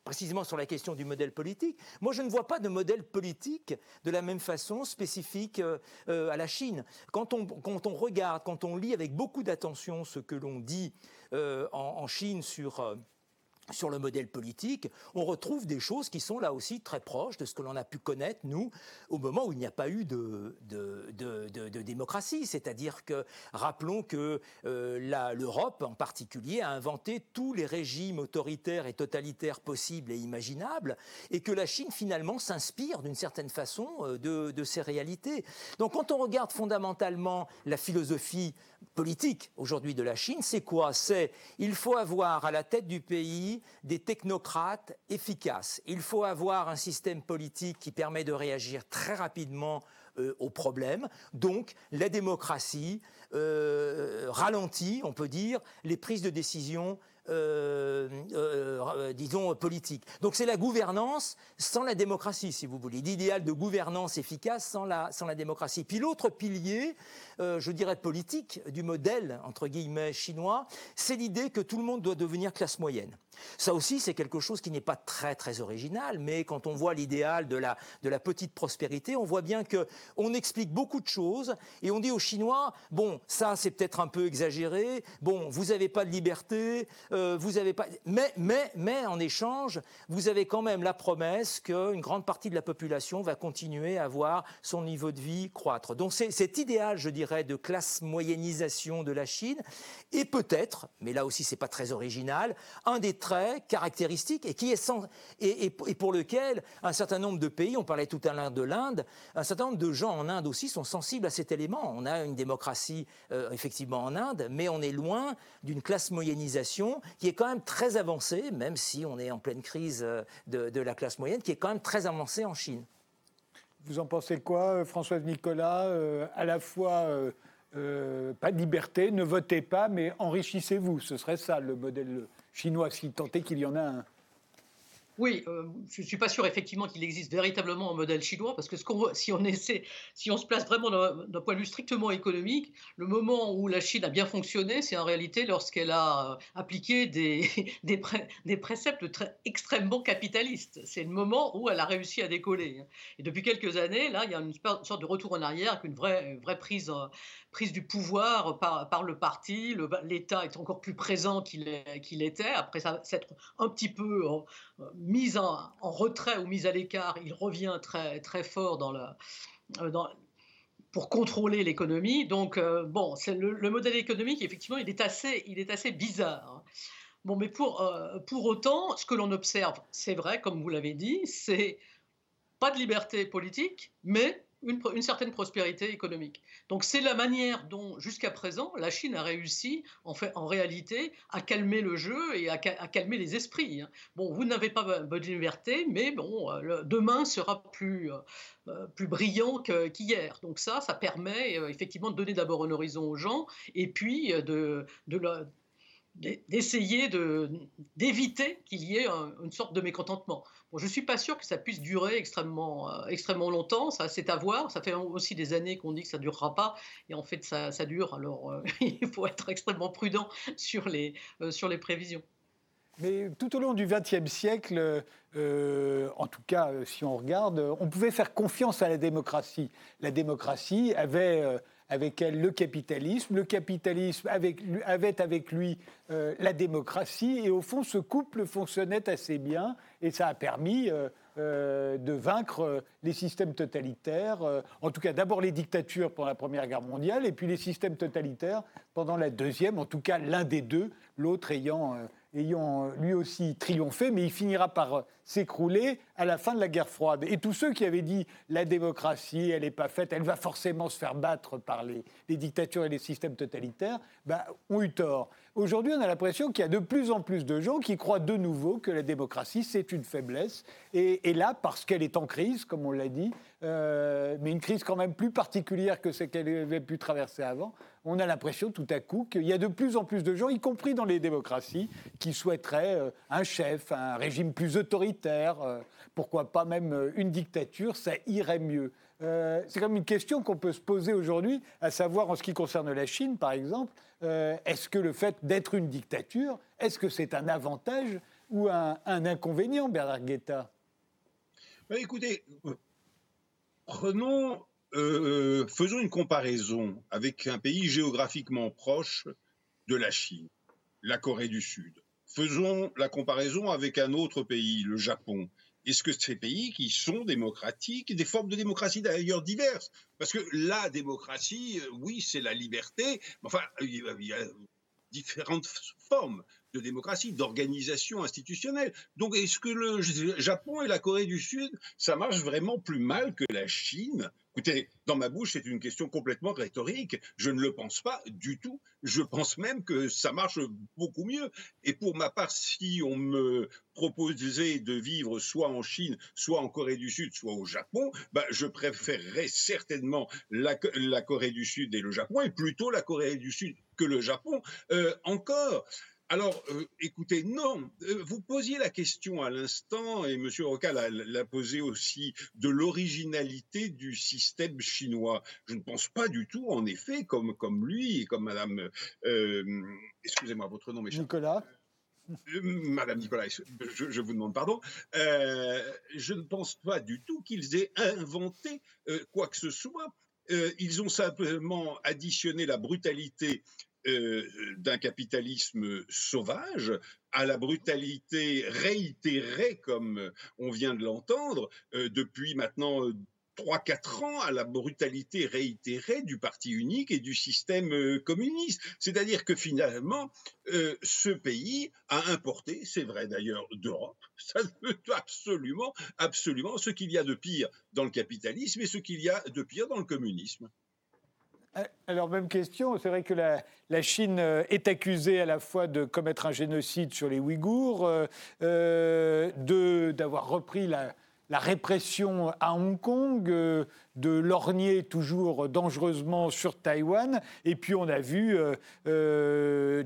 précisément sur la question du modèle politique. Moi, je ne vois pas de modèle politique de la même façon spécifique euh, à la Chine. Quand on, quand on regarde, quand on lit avec beaucoup d'attention ce que l'on dit en, en, Chine sur sur le modèle politique, on retrouve des choses qui sont là aussi très proches de ce que l'on a pu connaître, nous, au moment où il n'y a pas eu de, de, démocratie. C'est-à-dire que, rappelons que euh, l'Europe, en particulier, a inventé tous les régimes autoritaires et totalitaires possibles et imaginables, et que la Chine, finalement, s'inspire d'une certaine façon euh, de, ces réalités. Donc, quand on regarde fondamentalement la philosophie politique aujourd'hui de la Chine, c'est quoi? C'est il faut avoir à la tête du pays des technocrates efficaces. Il faut avoir un système politique qui permet de réagir très rapidement euh, aux problèmes. Donc la démocratie euh, ralentit, on peut dire, les prises de décision euh, disons, politique. Donc c'est la gouvernance sans la démocratie, si vous voulez, l'idéal de gouvernance efficace sans la, sans la démocratie. Puis l'autre pilier, je dirais politique, du modèle, entre guillemets, chinois, c'est l'idée que tout le monde doit devenir classe moyenne. Ça aussi, c'est quelque chose qui n'est pas très très original, mais quand on voit l'idéal de la, de la petite prospérité, on voit bien que on explique beaucoup de choses et on dit aux Chinois, bon, ça c'est peut-être un peu exagéré, bon, vous n'avez pas de liberté, euh, vous avez pas, mais, mais, mais en échange, vous avez quand même la promesse qu'une grande partie de la population va continuer à voir son niveau de vie croître. Donc c'est cet idéal, je dirais, de classe moyennisation de la Chine et peut-être, mais là aussi c'est pas très original, un des traits caractéristiques et qui est et, pour lequel un certain nombre de pays, on parlait tout à l'heure de l'Inde, un certain nombre de gens en Inde aussi sont sensibles à cet élément. On a une démocratie euh, effectivement en Inde, mais on est loin d'une classe moyennisation qui est quand même très avancée, même si on est en pleine crise euh, de, la classe moyenne, qui est quand même très avancée en Chine. Vous en pensez quoi, euh, Françoise Nicolas À la fois euh, pas de liberté, ne votez pas, mais enrichissez-vous. Ce serait ça le modèle chinois, si tant est qu'il y en a un. Oui, euh, je ne suis pas sûr effectivement qu'il existe véritablement un modèle chinois, parce que ce qu'on si on essaie, si on se place vraiment d'un point de vue strictement économique, le moment où la Chine a bien fonctionné, c'est en réalité lorsqu'elle a euh, appliqué des, des, préceptes très, extrêmement capitalistes. C'est le moment où elle a réussi à décoller. Et depuis quelques années, là, il y a une sorte de retour en arrière avec une vraie, vraie prise, prise du pouvoir par, par le parti. L'État est encore plus présent qu'il était, après s'être un petit peu mis en, retrait ou mis à l'écart, il revient très, très fort euh, pour contrôler l'économie. Donc, euh, bon, c'est le, modèle économique, effectivement, il est assez, il est assez bizarre. Bon, mais pour, euh, pour autant, ce que l'on observe, c'est vrai, comme vous l'avez dit, c'est pas de liberté politique, mais une, certaine prospérité économique. Donc c'est la manière dont, jusqu'à présent, la Chine a réussi, en, fait, en réalité, à calmer le jeu et à, calmer les esprits. Hein. Bon, vous n'avez pas bonne liberté, mais bon, euh, demain sera plus, euh, euh, plus brillant qu'hier. Donc ça, ça permet effectivement de donner d'abord un horizon aux gens et puis de, de, d'essayer d'éviter qu'il y ait une sorte de mécontentement. Bon, je ne suis pas sûr que ça puisse durer extrêmement, euh, extrêmement longtemps, ça c'est à voir, ça fait aussi des années qu'on dit que ça ne durera pas, et en fait ça, ça dure, alors euh, il faut être extrêmement prudent sur les, euh, sur les prévisions. Mais tout au long du XXe siècle, en tout cas si on regarde, on pouvait faire confiance à la démocratie. La démocratie avait avec elle le capitalisme, le capitalisme avait avec lui euh, la démocratie, et au fond, ce couple fonctionnait assez bien, et ça a permis euh, euh, de vaincre les systèmes totalitaires, en tout cas d'abord les dictatures pendant la Première Guerre mondiale, et puis les systèmes totalitaires pendant la Deuxième, en tout cas l'un des deux, l'autre ayant lui aussi triomphé, mais il finira par s'écrouler à la fin de la guerre froide. Et tous ceux qui avaient dit la démocratie, elle n'est pas faite, elle va forcément se faire battre par les, dictatures et les systèmes totalitaires, ben, ont eu tort. Aujourd'hui, on a l'impression qu'il y a de plus en plus de gens qui croient de nouveau que la démocratie, c'est une faiblesse. Et, là, parce qu'elle est en crise, comme on l'a dit, euh, mais une crise quand même plus particulière que ce qu'elle avait pu traverser avant, on a l'impression tout à coup qu'il y a de plus en plus de gens, y compris dans les démocraties, qui souhaiteraient euh, un chef, un régime plus autoritaire, euh, pourquoi pas même euh, une dictature, ça irait mieux. c'est comme une question qu'on peut se poser aujourd'hui, à savoir en ce qui concerne la Chine, par exemple, est-ce que le fait d'être une dictature, est-ce que c'est un avantage ou un, inconvénient, Bernard Guetta? Ben, Écoutez, euh, faisons une comparaison avec un pays géographiquement proche de la Chine, la Corée du Sud. Faisons la comparaison avec un autre pays, le Japon. Est-ce que ces pays qui sont démocratiques, des formes de démocratie d'ailleurs diverses? Parce que la démocratie, euh, oui, c'est la liberté, mais enfin, il y a différentes formes de démocratie, d'organisation institutionnelle. Donc, est-ce que le Japon et la Corée du Sud, ça marche vraiment plus mal que la Chine? Écoutez, dans ma bouche, c'est une question complètement rhétorique. Je ne le pense pas du tout. Je pense même que ça marche beaucoup mieux. Et pour ma part, si on me proposait de vivre soit en Chine, soit en Corée du Sud, soit au Japon, bah, je préférerais certainement la, Corée du Sud et le Japon, et plutôt la Corée du Sud que le Japon. Euh, encore, alors, euh, écoutez, non, euh, vous posiez la question à l'instant, et M. Roca l'a posé aussi, de l'originalité du système chinois. Je ne pense pas du tout, en effet, comme, comme lui et comme Madame, euh, excusez-moi, votre nom, mes Nicolas. Madame Nicolas, je, vous demande pardon. je ne pense pas du tout qu'ils aient inventé quoi que ce soit. ils ont simplement additionné la brutalité euh, d'un capitalisme sauvage à la brutalité réitérée, comme on vient de l'entendre, euh, depuis maintenant 3-4 ans à la brutalité réitérée du parti unique et du système euh, communiste. C'est-à-dire que finalement, ce pays a importé, c'est vrai d'ailleurs d'Europe, ça veut absolument, absolument ce qu'il y a de pire dans le capitalisme et ce qu'il y a de pire dans le communisme. Euh, alors, même question. C'est vrai que la, Chine euh, est accusée à la fois de commettre un génocide sur les Ouïghours, euh, d'avoir repris la, répression à Hong Kong, de lorgner toujours dangereusement sur Taïwan. Et puis, on a vu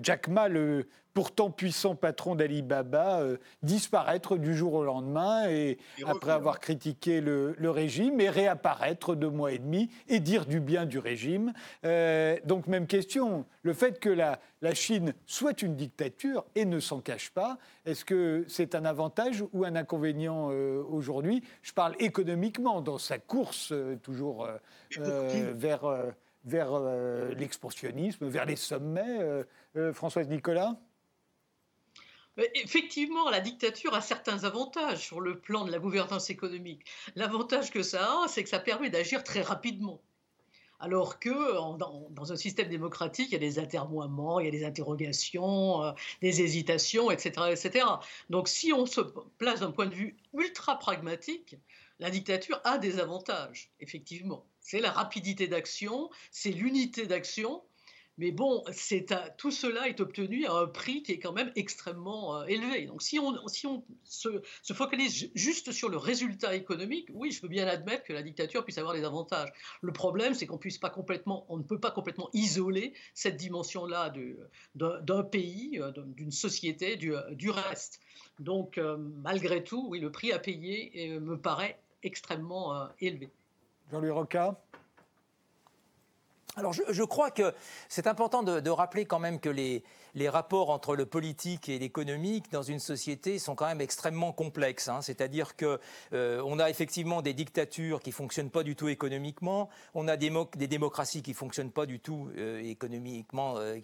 Jack Ma, le pourtant puissant patron d'Alibaba, euh, disparaître du jour au lendemain et, après avoir critiqué le, régime et réapparaître deux mois et demi et dire du bien du régime. Euh, donc même question, le fait que la, la Chine soit une dictature et ne s'en cache pas, est-ce que c'est un avantage ou un inconvénient euh, aujourd'hui? Je parle économiquement dans sa course toujours vers, vers l'expansionnisme, vers les sommets. Françoise Nicolas? Effectivement, la dictature a certains avantages sur le plan de la gouvernance économique. L'avantage que ça a, c'est que ça permet d'agir très rapidement. Alors que dans, un système démocratique, il y a des atermoiements, il y a des interrogations, euh, des hésitations, etc., etc. Donc si on se place d'un point de vue ultra pragmatique, la dictature a des avantages, effectivement. C'est la rapidité d'action, c'est l'unité d'action, mais bon, tout cela est obtenu à un prix qui est quand même extrêmement euh, élevé. Donc si on, se, focalise juste sur le résultat économique, oui, je peux bien admettre que la dictature puisse avoir des avantages. Le problème, c'est qu'on puisse pas complètement, on ne peut pas complètement isoler cette dimension-là d'un pays, euh, d'une société du, du, reste. Donc euh, malgré tout, oui, le prix à payer me paraît extrêmement élevé. Jean-Louis Roca alors je, crois que c'est important de, rappeler quand même que les, les rapports entre le politique et l'économique dans une société sont quand même extrêmement complexes. Hein. C'est-à-dire que euh, on a effectivement des dictatures qui fonctionnent pas du tout économiquement, on a des, démocraties qui fonctionnent pas du tout euh, économiquement, euh,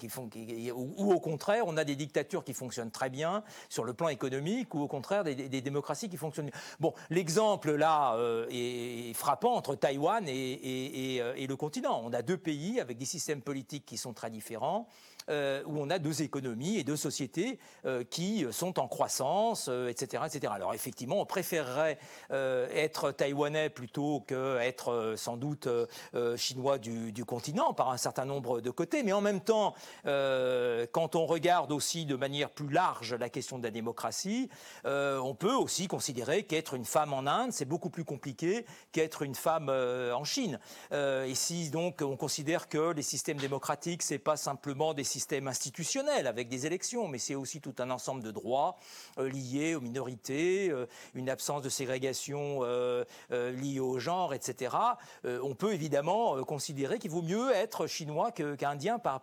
ou, au contraire, on a des dictatures qui fonctionnent très bien sur le plan économique, ou au contraire des, démocraties qui fonctionnent. Bon, l'exemple là est frappant entre Taïwan et le continent. On a deux pays avec des systèmes politiques qui sont très différents. Euh, où on a deux économies et deux sociétés euh, qui sont en croissance, etc., euh, etc. Alors effectivement, on préférerait être taïwanais plutôt qu'être sans doute chinois du, continent par un certain nombre de côtés, mais en même temps, quand on regarde aussi de manière plus large la question de la démocratie, on peut aussi considérer qu'être une femme en Inde, c'est beaucoup plus compliqué qu'être une femme en Chine. et si donc on considère que les systèmes démocratiques, c'est pas simplement des système institutionnel avec des élections, mais c'est aussi tout un ensemble de droits euh, liés aux minorités, euh, une absence de ségrégation euh, liée au genre, etc. on peut évidemment considérer qu'il vaut mieux être chinois qu'indien par,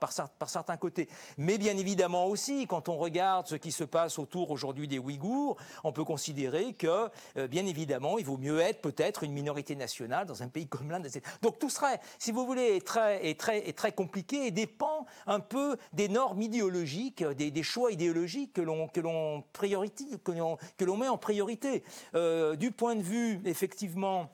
certains côtés. Mais bien évidemment aussi, quand on regarde ce qui se passe autour aujourd'hui des Ouïghours, on peut considérer que, bien évidemment, il vaut mieux être peut-être une minorité nationale dans un pays comme l'Inde. Donc tout serait, si vous voulez, très, très, très compliqué et dépend un peu des normes idéologiques, des, choix idéologiques que l'on met en priorité. Euh, du point de vue effectivement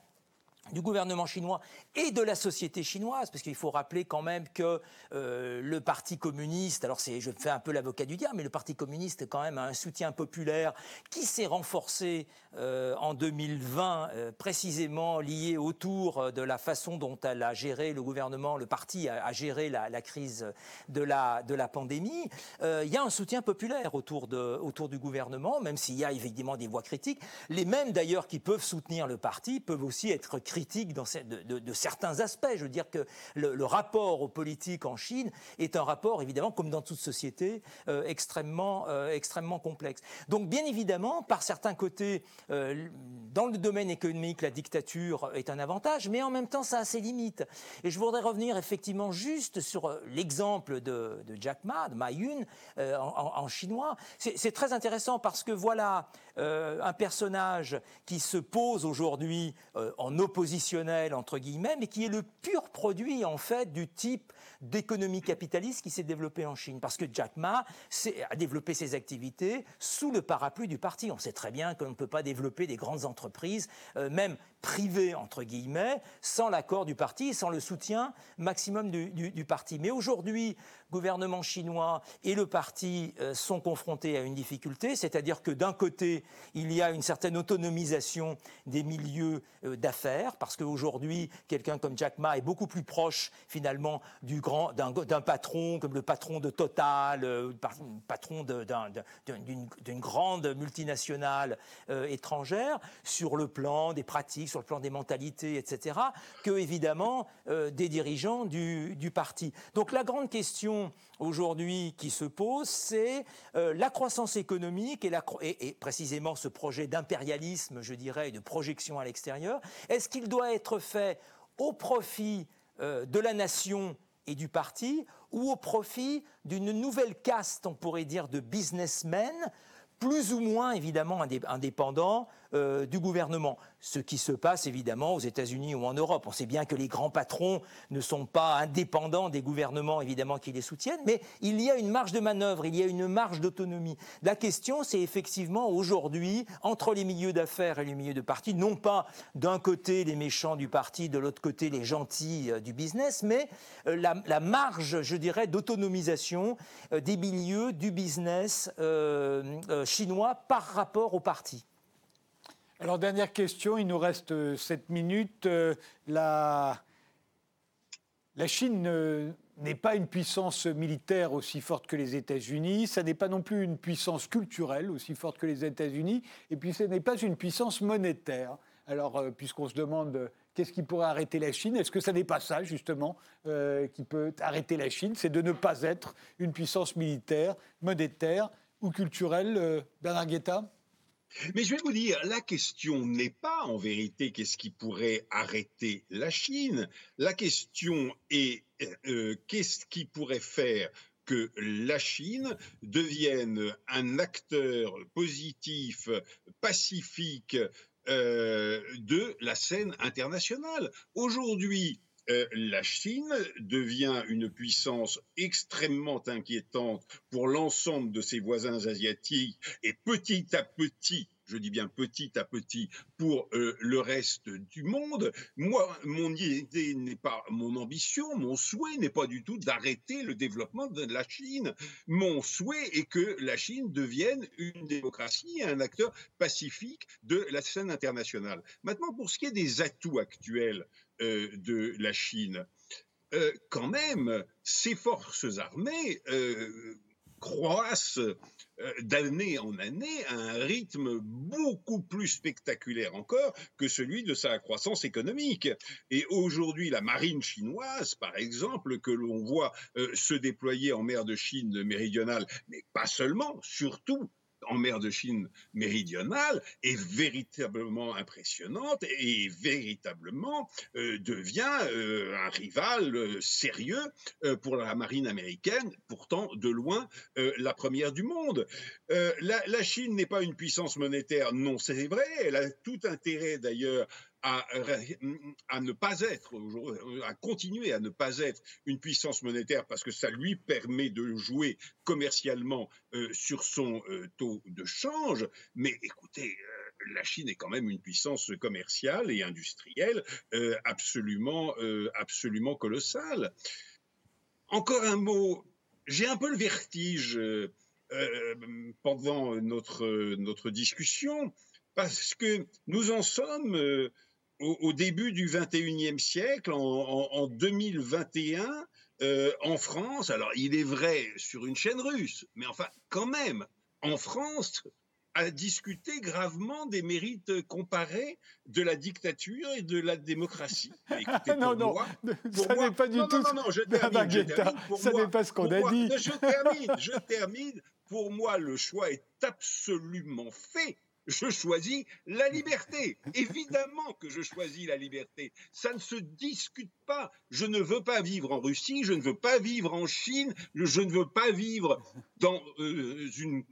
du gouvernement chinois et de la société chinoise, parce qu'il faut rappeler quand même que euh, le Parti communiste, alors c'est, je fais un peu l'avocat du diable, mais le Parti communiste quand même un soutien populaire qui s'est renforcé euh, en 2020, euh, précisément lié autour de la façon dont a géré le gouvernement, le parti a, géré la, la, crise de la, de la pandémie. il y a un soutien populaire autour, de, autour du gouvernement, même s'il y a évidemment des voix critiques. Les mêmes d'ailleurs qui peuvent soutenir le parti peuvent aussi être critiques critique dans de, certains aspects. Je veux dire que le, rapport aux politiques en Chine est un rapport, évidemment, comme dans toute société, euh, extrêmement, euh, extrêmement complexe. Donc, bien évidemment, par certains côtés, euh, dans le domaine économique, la dictature est un avantage, mais en même temps, ça a ses limites. Et je voudrais revenir effectivement juste sur l'exemple de, Jack Ma, de Ma Yun, en, chinois. C'est très intéressant parce que voilà un personnage qui se pose aujourd'hui en opposition positionnel, entre guillemets, mais qui est le pur produit, en fait, du type d'économie capitaliste qui s'est développé en Chine. Parce que Jack Ma a développé ses activités sous le parapluie du parti. On sait très bien qu'on ne peut pas développer des grandes entreprises, euh, même privées, entre guillemets, sans l'accord du parti, sans le soutien maximum du, parti. Mais aujourd'hui, gouvernement chinois et le parti euh, sont confrontés à une difficulté, c'est-à-dire que d'un côté, il y a une certaine autonomisation des milieux euh, d'affaires, parce qu'aujourd'hui, quelqu'un comme Jack Ma est beaucoup plus proche finalement du grand d'un patron comme le patron de Total, euh, patron d'une grande multinationale étrangère, sur le plan des pratiques, sur le plan des mentalités, etc., que évidemment des dirigeants du, parti. Donc la grande question aujourd'hui qui se pose, c'est euh, la croissance économique et, précisément ce projet d'impérialisme, je dirais, de projection à l'extérieur. Est-ce qu'il doit être fait au profit euh, de la nation et du parti ou au profit d'une nouvelle caste, on pourrait dire, de businessmen plus ou moins évidemment indépendants euh, du gouvernement ce qui se passe évidemment aux États-Unis ou en Europe. On sait bien que les grands patrons ne sont pas indépendants des gouvernements évidemment qui les soutiennent, mais il y a une marge de manœuvre, il y a une marge d'autonomie. La question, c'est effectivement aujourd'hui, entre les milieux d'affaires et les milieux de parti, non pas d'un côté les méchants du parti, de l'autre côté les gentils euh, du business, mais euh, la, marge, je dirais, d'autonomisation des milieux du business chinois par rapport au parti. Alors, dernière question, il nous reste 7 euh, minutes. Euh, la, Chine euh, n'est pas une puissance militaire aussi forte que les États-Unis, ça n'est pas non plus une puissance culturelle aussi forte que les États-Unis, et puis ce n'est pas une puissance monétaire. Alors, puisqu'on se demande qu'est-ce qui pourrait arrêter la Chine, est-ce que ça n'est pas ça, justement, qui peut arrêter la Chine C'est de ne pas être une puissance militaire, monétaire ou culturelle, Bernard Guetta? Mais je vais vous dire, la question n'est pas en vérité qu'est-ce qui pourrait arrêter la Chine. La question est euh, qu'est-ce qui pourrait faire que la Chine devienne un acteur positif, pacifique euh, de la scène internationale. Aujourd'hui, euh, la Chine devient une puissance extrêmement inquiétante pour l'ensemble de ses voisins asiatiques et petit à petit, je dis bien petit à petit, pour euh, le reste du monde. Moi, mon idée n'est pas, mon ambition, mon souhait n'est pas du tout d'arrêter le développement de la Chine. Mon souhait est que la Chine devienne une démocratie et un acteur pacifique de la scène internationale. Maintenant, pour ce qui est des atouts actuels de la Chine. Euh, quand même, ces forces armées euh, croissent d'année en année à un rythme beaucoup plus spectaculaire encore que celui de sa croissance économique. Et aujourd'hui, la marine chinoise, par exemple, que l'on voit se déployer en mer de Chine méridionale, mais pas seulement, surtout en mer de Chine méridionale est véritablement impressionnante et véritablement euh, devient euh, un rival euh, sérieux pour la marine américaine, pourtant de loin la première du monde. La, la, Chine n'est pas une puissance monétaire, non c'est vrai, elle a tout intérêt d'ailleurs à, ne pas être, à continuer à ne pas être une puissance monétaire parce que ça lui permet de jouer commercialement euh, sur son euh, taux de change. Mais écoutez, euh, la Chine est quand même une puissance commerciale et industrielle absolument, absolument colossale. Encore un mot, j'ai un peu le vertige pendant notre, notre discussion parce que nous en sommes au, début du 21e siècle, en, 2021, euh, en France, alors il est vrai sur une chaîne russe, mais enfin quand même, en France, à discuter gravement des mérites comparés de la dictature et de la démocratie. Écoutez, non, non, ça n'est pas du tout. Non, non, je termine. Je termine ça n'est pas ce qu'on a dit. Je termine, je termine. Pour moi, le choix est absolument fait je choisis la liberté. Évidemment que je choisis la liberté. Ça ne se discute pas. Je ne veux pas vivre en Russie, je ne veux pas vivre en Chine, je ne veux pas vivre dans euh, une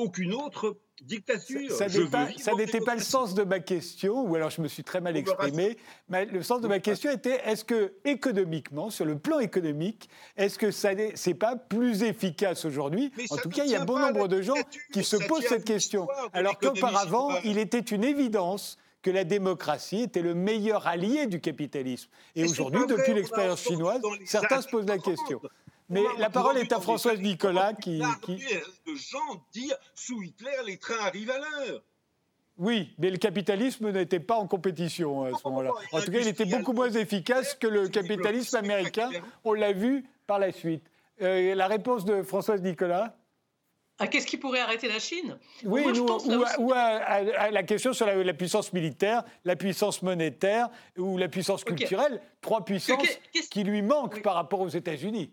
aucune autre dictature. Ça, ça n'était pas le sens de ma question, ou alors je me suis très mal exprimé. Mais le sens de ma question était est-ce que économiquement, sur le plan économique, est-ce que ça n'est pas plus efficace aujourd'hui? En tout cas, il y a bon nombre de gens qui se posent cette question. Alors qu'auparavant, il était une évidence que la démocratie était le meilleur allié du capitalisme. Et aujourd'hui, depuis l'expérience chinoise, certains se posent la question. Mais la parole est à Françoise Nicolas qui. qui... de gens dire sous Hitler, les trains arrivent à l'heure. Oui, mais le capitalisme n'était pas en compétition à ce moment-là. En tout cas, il était beaucoup moins efficace que le capitalisme américain. On l'a vu par la suite. Euh, la réponse de Françoise Nicolas ah, Qu'est-ce qui pourrait arrêter la Chine? Oui, ou, à, la question sur la, puissance militaire, la puissance monétaire ou la puissance culturelle, trois puissances qui lui manquent par rapport aux États-Unis.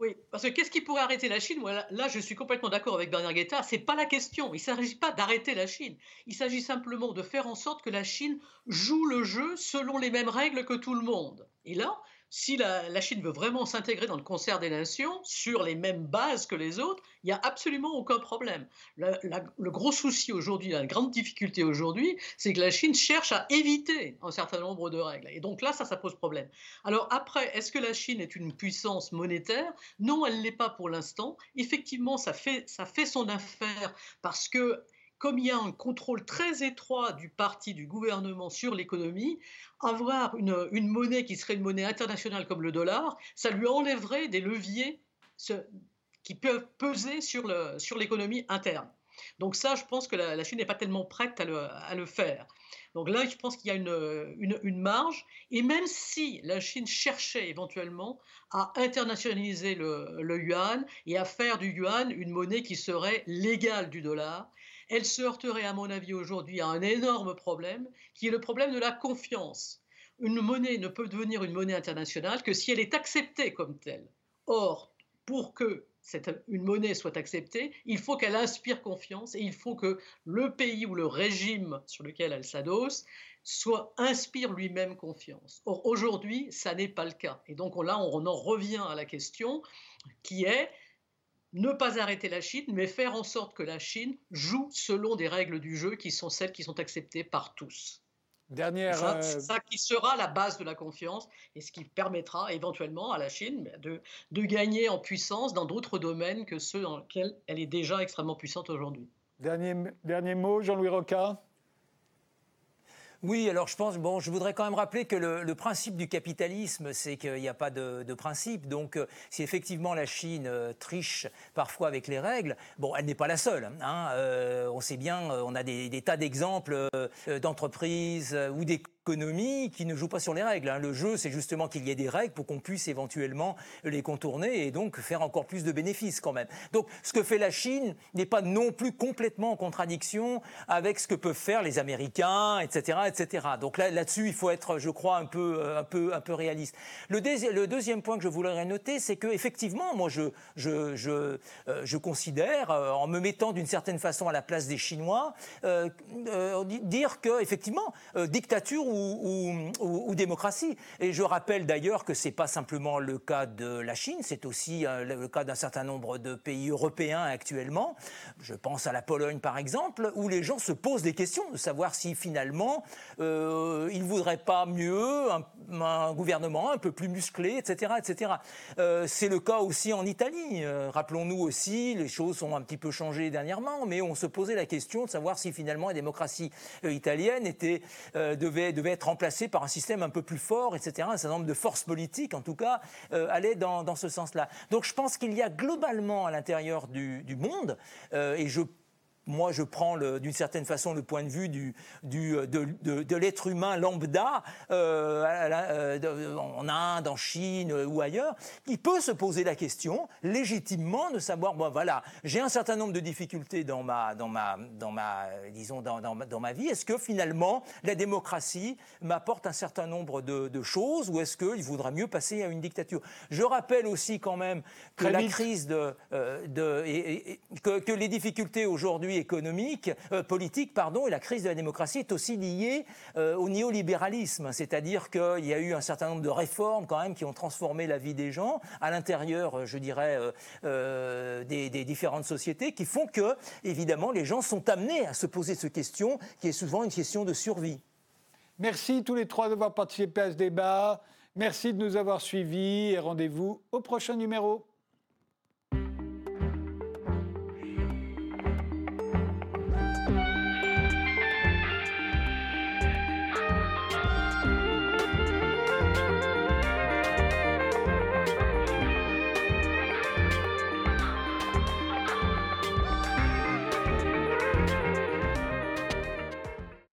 Oui, parce que qu'est-ce qui pourrait arrêter la Chine? Là, je suis complètement d'accord avec Bernard Guetta. C'est pas la question. Il ne s'agit pas d'arrêter la Chine. Il s'agit simplement de faire en sorte que la Chine joue le jeu selon les mêmes règles que tout le monde. Et là, si la, Chine veut vraiment s'intégrer dans le concert des nations sur les mêmes bases que les autres, il n'y a absolument aucun problème. Le, gros souci aujourd'hui, la grande difficulté aujourd'hui, c'est que la Chine cherche à éviter un certain nombre de règles. Et donc là, ça, ça pose problème. Alors après, est-ce que la Chine est une puissance monétaire? Non, elle ne l'est pas pour l'instant. Effectivement, ça fait, ça fait son affaire parce que comme il y a un contrôle très étroit du parti, du gouvernement sur l'économie, avoir une, monnaie qui serait une monnaie internationale comme le dollar, ça lui enlèverait des leviers qui peuvent peser sur l'économie interne. Donc ça, je pense que la, Chine n'est pas tellement prête à le, faire. Donc là, je pense qu'il y a une, marge. Et même si la Chine cherchait éventuellement à internationaliser le, yuan et à faire du yuan une monnaie qui serait légale du dollar, elle se heurterait, à mon avis, aujourd'hui à un énorme problème, qui est le problème de la confiance. Une monnaie ne peut devenir une monnaie internationale que si elle est acceptée comme telle. Or, pour que une monnaie soit acceptée, il faut qu'elle inspire confiance et il faut que le pays ou le régime sur lequel elle s'adosse soit inspire lui-même confiance. Or aujourd'hui, ça n'est pas le cas. Et donc là, on en revient à la question qui est ne pas arrêter la Chine, mais faire en sorte que la Chine joue selon des règles du jeu qui sont celles qui sont acceptées par tous. Dernière. C'est ça, euh, qui sera la base de la confiance et ce qui permettra éventuellement à la Chine de, de gagner en puissance dans d'autres domaines que ceux dans lesquels elle est déjà extrêmement puissante aujourd'hui. Dernier, dernier mot, Jean-Louis Roca oui, alors je pense, bon, je voudrais quand même rappeler que le, principe du capitalisme, c'est qu'il n'y a pas de, principe. Donc, euh, si effectivement la Chine euh, triche parfois avec les règles, bon, elle n'est pas la seule. Hein, euh, on sait bien, on a des, des tas d'exemples d'entreprises ou des économie qui ne joue pas sur les règles. Hein. Le jeu, c'est justement qu'il y ait des règles pour qu'on puisse éventuellement les contourner et donc faire encore plus de bénéfices quand même. Donc ce que fait la Chine n'est pas non plus complètement en contradiction avec ce que peuvent faire les Américains, etc. etc. Donc là, là-dessus, il faut être, je crois, un peu, euh, un peu, un peu réaliste. Le, deuxième point que je voudrais noter, c'est que effectivement, moi, je, euh, considère, euh, en me mettant d'une certaine façon à la place des Chinois, dire que effectivement, dictature ou, démocratie. Et je rappelle d'ailleurs que ce n'est pas simplement le cas de la Chine, c'est aussi euh, le cas d'un certain nombre de pays européens actuellement. Je pense à la Pologne par exemple, où les gens se posent des questions de savoir si finalement euh, ils ne voudraient pas mieux un, gouvernement un peu plus musclé, etc. etc. Euh, c'est le cas aussi en Italie. Rappelons-nous aussi, les choses ont un petit peu changé dernièrement, mais on se posait la question de savoir si finalement la démocratie italienne était, devait devait être remplacé par un système un peu plus fort, etc. Un certain nombre de forces politiques, en tout cas, euh, allaient dans, ce sens-là. Donc je pense qu'il y a globalement à l'intérieur du, du monde, euh, et je moi, je prends d'une certaine façon le point de vue du, du, de, de, l'être humain lambda euh, euh en Inde, en Chine euh, ou ailleurs, il peut se poser la question légitimement de savoir, bon voilà, j'ai un certain nombre de difficultés dans ma, dans ma, dans ma disons, dans, dans, dans ma vie. Est-ce que finalement la démocratie m'apporte un certain nombre de, de choses ou est-ce qu'il vaudra mieux passer à une dictature? Je rappelle aussi quand même que la crise de, euh, de et, que, que les difficultés aujourd'hui économique, euh, politique, pardon, et la crise de la démocratie est aussi liée euh, au néolibéralisme, c'est-à-dire qu'il y a eu un certain nombre de réformes quand même qui ont transformé la vie des gens à l'intérieur, euh, je dirais, des, différentes sociétés, qui font que, évidemment, les gens sont amenés à se poser cette question, qui est souvent une question de survie. Merci tous les trois d'avoir participé à ce débat. Merci de nous avoir suivis et rendez-vous au prochain numéro.